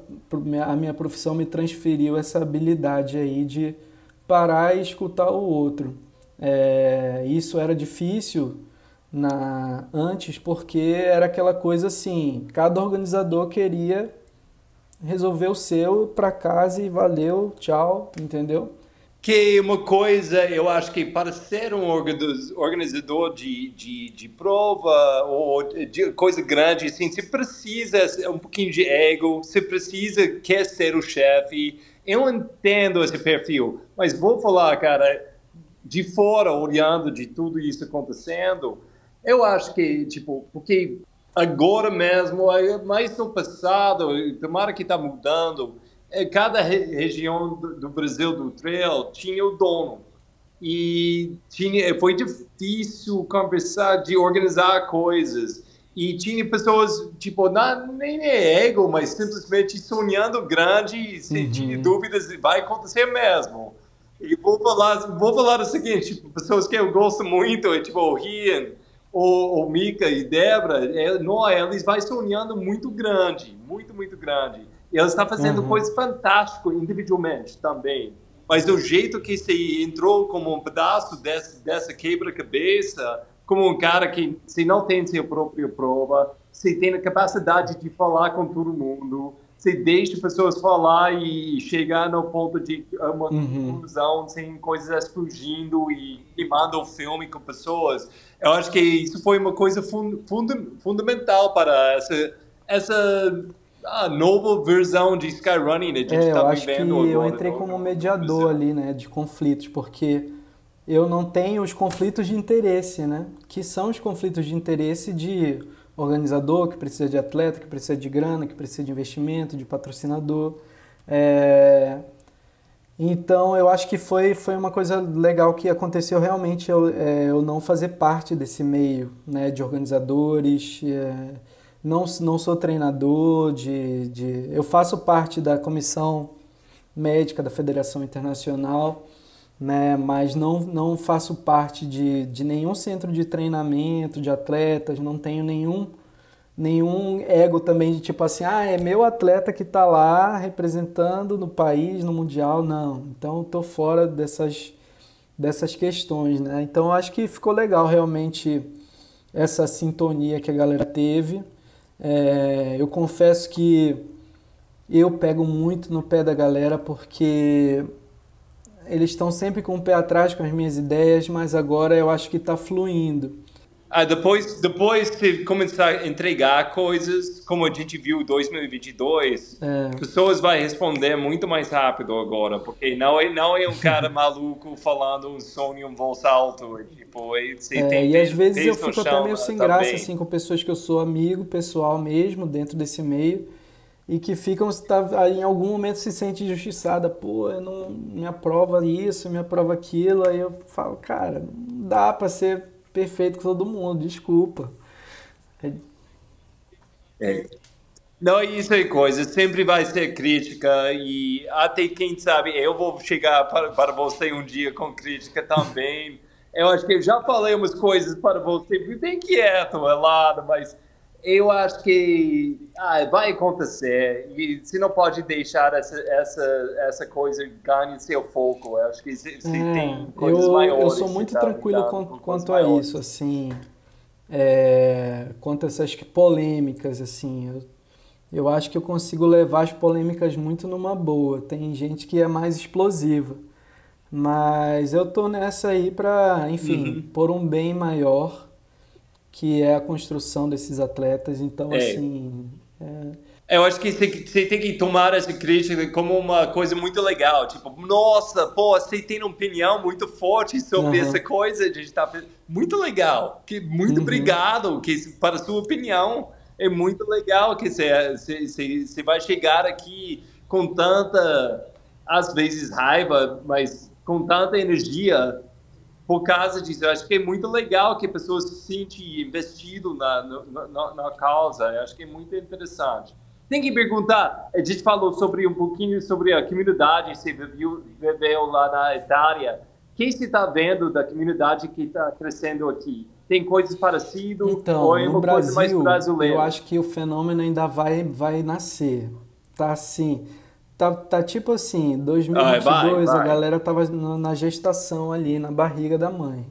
a minha profissão me transferiu essa habilidade aí de parar e escutar o outro. É, isso era difícil na antes porque era aquela coisa assim, cada organizador queria resolver o seu para casa e valeu, tchau, entendeu? Que uma coisa, eu acho que para ser um organizador de, de, de prova ou de coisa grande, assim, você precisa um pouquinho de ego, você precisa quer ser o chefe. Eu entendo esse perfil, mas vou falar, cara, de fora, olhando de tudo isso acontecendo, eu acho que, tipo, porque agora mesmo, mais no passado, tomara que está mudando, cada re região do, do, Brasil do trail tinha o dono. E tinha foi difícil conversar de organizar coisas. E tinha pessoas tipo não, nem é ego mas simplesmente sonhando grande se uhum. tinha dúvidas vai acontecer mesmo. E vou falar vou falar o seguinte tipo, pessoas que eu gosto muito é tipo o Rian o, o Mika e Debra é, não eles vai sonhando muito grande muito muito grande e ela está fazendo uhum. coisas fantásticas individualmente também. Mas o jeito que você entrou como um pedaço desse, dessa quebra-cabeça, como um cara que se não tem sua própria prova, você tem a capacidade de falar com todo mundo, você deixa pessoas falar e chegar no ponto de uma uhum. conclusão sem coisas explodindo e, manda o filme com pessoas. Eu acho que isso foi uma coisa fund, fund, fundamental para essa, essa a nova versão de Skyrunning, né? A gente é, tá eu acho que eu entrei como mediador ali, né, de conflitos, porque eu não tenho os conflitos de interesse, né? Que são os conflitos de interesse de organizador que precisa de atleta, que precisa de grana, que precisa de investimento, de patrocinador. É... Então eu acho que foi, foi uma coisa legal que aconteceu realmente eu, é, eu não fazer parte desse meio né, de organizadores. É não, não sou treinador de, de. Eu faço parte da comissão médica da Federação Internacional, né? Mas não, não faço parte de, de nenhum centro de treinamento de atletas, não tenho nenhum nenhum ego também de tipo assim, ah, é meu atleta que está lá representando no país, no mundial, não. Então estou fora dessas dessas questões, né? Então acho que ficou legal realmente essa sintonia que a galera teve. É, eu confesso que eu pego muito no pé da galera porque eles estão sempre com o pé atrás com as minhas ideias, mas agora eu acho que está fluindo. Ah, depois, depois de começar a entregar coisas, como a gente viu em 2022, é. pessoas vão responder muito mais rápido agora, porque não é, não é um cara maluco falando um sonho em voz alta. Tipo, você é, tem e às vezes eu fico até meio sem também. graça assim, com pessoas que eu sou amigo pessoal mesmo, dentro desse meio, e que ficam, tá, em algum momento se sente injustiçada. Pô, eu não me aprova isso, me aprova aquilo. Aí eu falo, cara, não dá para ser perfeito com todo mundo, desculpa. É... É. Não, isso é coisa, sempre vai ser crítica e até quem sabe eu vou chegar para, para você um dia com crítica também. eu acho que eu já falei umas coisas para você, bem quieto, é lado, mas eu acho que ah, vai acontecer e você não pode deixar essa, essa, essa coisa ganhar seu foco. Eu acho que se, se é, tem coisas eu, maiores. Eu sou muito tranquilo quanto, quanto a isso, assim, é, quanto a essas polêmicas, assim. Eu, eu acho que eu consigo levar as polêmicas muito numa boa. Tem gente que é mais explosiva. Mas eu tô nessa aí para, enfim, uhum. por um bem maior que é a construção desses atletas. Então, é. assim. É... Eu acho que você tem que tomar essa crítica como uma coisa muito legal. Tipo, nossa, pô, você tem uma opinião muito forte sobre uhum. essa coisa. A gente tá... Muito legal. Que, muito uhum. obrigado que, para a sua opinião. É muito legal que você, vai chegar aqui com tanta, às vezes, raiva, mas com tanta energia por causa disso. Eu acho que é muito legal que pessoas se sentem investido na, na, na, causa. Eu acho que é muito interessante. Tem que perguntar, a gente falou sobre um pouquinho sobre a comunidade, você viveu, viveu lá na Itália. O que você está vendo da comunidade que está crescendo aqui? Tem coisas parecidas? Então, ou é uma Brasil, coisa mais brasileira? Eu acho que o fenômeno ainda vai, vai nascer. Tá assim, Tá, tá tipo assim, 2022 ah, vai, vai. a galera tava na gestação ali, na barriga da mãe.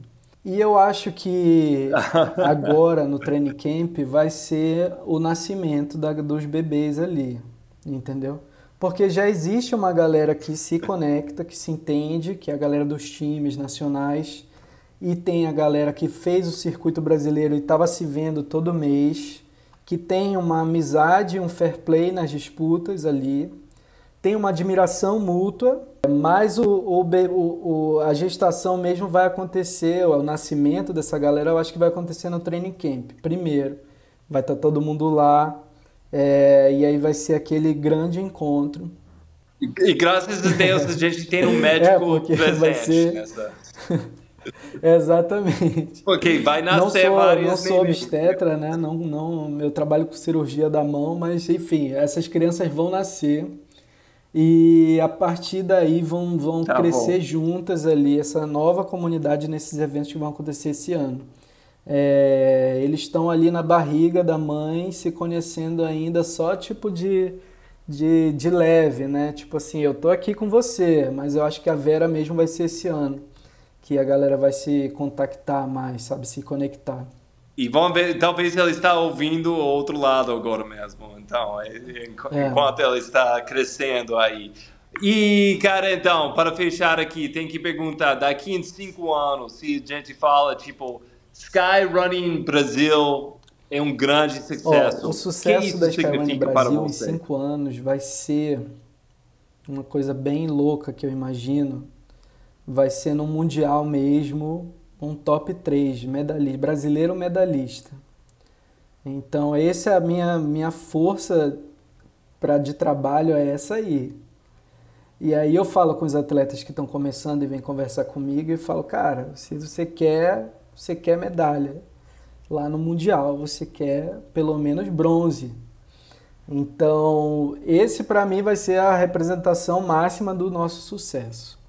E eu acho que agora no training camp vai ser o nascimento da, dos bebês ali, entendeu? Porque já existe uma galera que se conecta, que se entende, que é a galera dos times nacionais, e tem a galera que fez o circuito brasileiro e estava se vendo todo mês, que tem uma amizade, um fair play nas disputas ali, tem uma admiração mútua, mas o, o, o, a gestação mesmo vai acontecer, o nascimento dessa galera eu acho que vai acontecer no training camp. Primeiro, vai estar tá todo mundo lá, é, e aí vai ser aquele grande encontro. E, e graças a Deus a gente tem um médico é, presente vai ser... nessa. Exatamente. Porque vai nascer não sou, vários Não sou obstetra, né? Não, não, eu trabalho com cirurgia da mão, mas enfim, essas crianças vão nascer e a partir daí vão, vão tá crescer bom. juntas ali, essa nova comunidade nesses eventos que vão acontecer esse ano. É, eles estão ali na barriga da mãe, se conhecendo ainda só tipo de, de, de leve, né? Tipo assim, eu tô aqui com você, mas eu acho que a Vera mesmo vai ser esse ano, que a galera vai se contactar mais, sabe? Se conectar. E vamos ver, talvez ele está ouvindo o outro lado agora mesmo. Então, é, é, é. enquanto é. ele está crescendo aí. E, cara, então, para fechar aqui, tem que perguntar, daqui em cinco anos, se a gente fala, tipo, Sky Running Brasil é um grande sucesso. Oh, o sucesso da Sky Running Brasil em cinco anos vai ser uma coisa bem louca que eu imagino. Vai ser no Mundial mesmo, um top 3 medalhista, brasileiro medalhista. Então, essa é a minha, minha força para de trabalho é essa aí. E aí eu falo com os atletas que estão começando e vêm conversar comigo e falo, cara, se você quer, você quer medalha. Lá no mundial você quer pelo menos bronze. Então, esse para mim vai ser a representação máxima do nosso sucesso.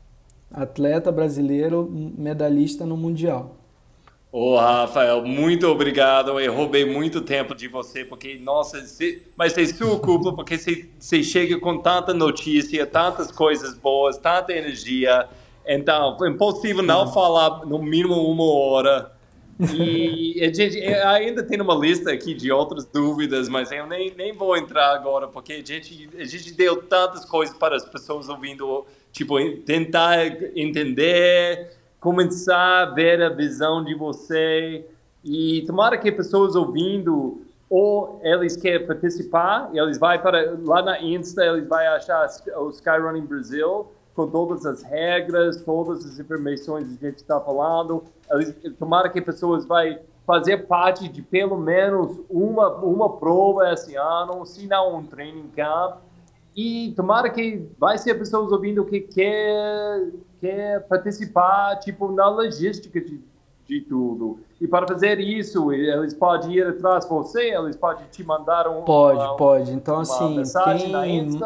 Atleta brasileiro medalhista no Mundial. Ô, Rafael, muito obrigado. Eu roubei muito tempo de você, porque, nossa, você, mas é sua culpa, porque você, você chega com tanta notícia, tantas coisas boas, tanta energia. Então, é impossível não falar no mínimo uma hora. E a gente ainda tem uma lista aqui de outras dúvidas, mas eu nem, nem vou entrar agora, porque a gente, a gente deu tantas coisas para as pessoas ouvindo, tipo, tentar entender começar a ver a visão de você. E tomara que pessoas ouvindo ou eles querem participar, eles vai para lá na Insta, eles vai achar o Skyrunning Brasil com todas as regras, todas as informações que a gente está falando. Tomara que pessoas vai fazer parte de pelo menos uma uma prova esse ano, se não um training camp. E tomara que vai ser pessoas ouvindo que quer quer participar, tipo, na logística de, de tudo. E para fazer isso, eles podem ir atrás de você, eles podem te mandar um. Pode, uma, pode. Então, assim, tem.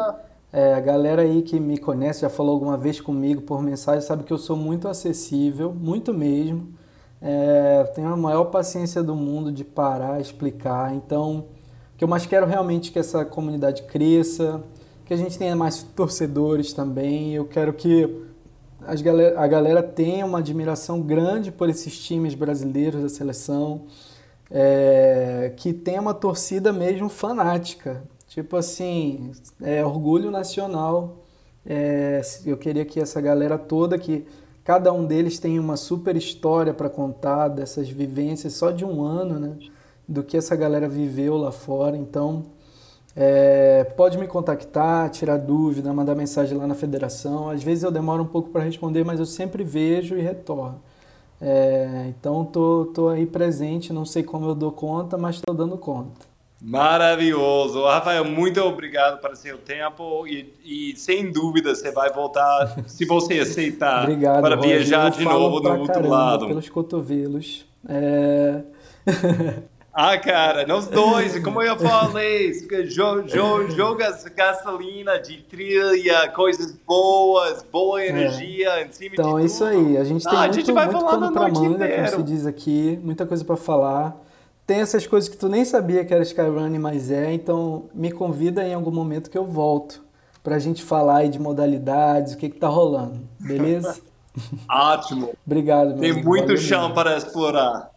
É, a galera aí que me conhece, já falou alguma vez comigo por mensagem, sabe que eu sou muito acessível, muito mesmo. É, tenho a maior paciência do mundo de parar, explicar. Então, o que eu mais quero realmente é que essa comunidade cresça, que a gente tenha mais torcedores também. Eu quero que as galera, a galera tem uma admiração grande por esses times brasileiros da seleção, é, que tem uma torcida mesmo fanática. Tipo assim, é orgulho nacional. É, eu queria que essa galera toda, que cada um deles tem uma super história para contar dessas vivências só de um ano, né? Do que essa galera viveu lá fora. Então, é, pode me contactar, tirar dúvida, mandar mensagem lá na federação. Às vezes eu demoro um pouco para responder, mas eu sempre vejo e retorno. É, então tô, tô aí presente, não sei como eu dou conta, mas estou dando conta. Maravilhoso. Rafael, muito obrigado pelo seu tempo e, e, sem dúvida você vai voltar, se você aceitar, obrigado, para viajar de novo no outro lado. pelos cotovelos. É... Ah, cara, nós dois, como eu falei, jo, jo, jogas gasolina de trilha, coisas boas, boa é. energia é. em cima então, de Então, é isso aí. A gente tem ah, muito, gente muito pano pra manga, inteiro. como se diz aqui, muita coisa para falar. Tem essas coisas que tu nem sabia que era Skyrunning, mas é. Então, me convida em algum momento que eu volto pra gente falar aí de modalidades, o que que tá rolando, beleza? Ótimo. Obrigado, meu Tem amigo. muito chão mesmo. para explorar.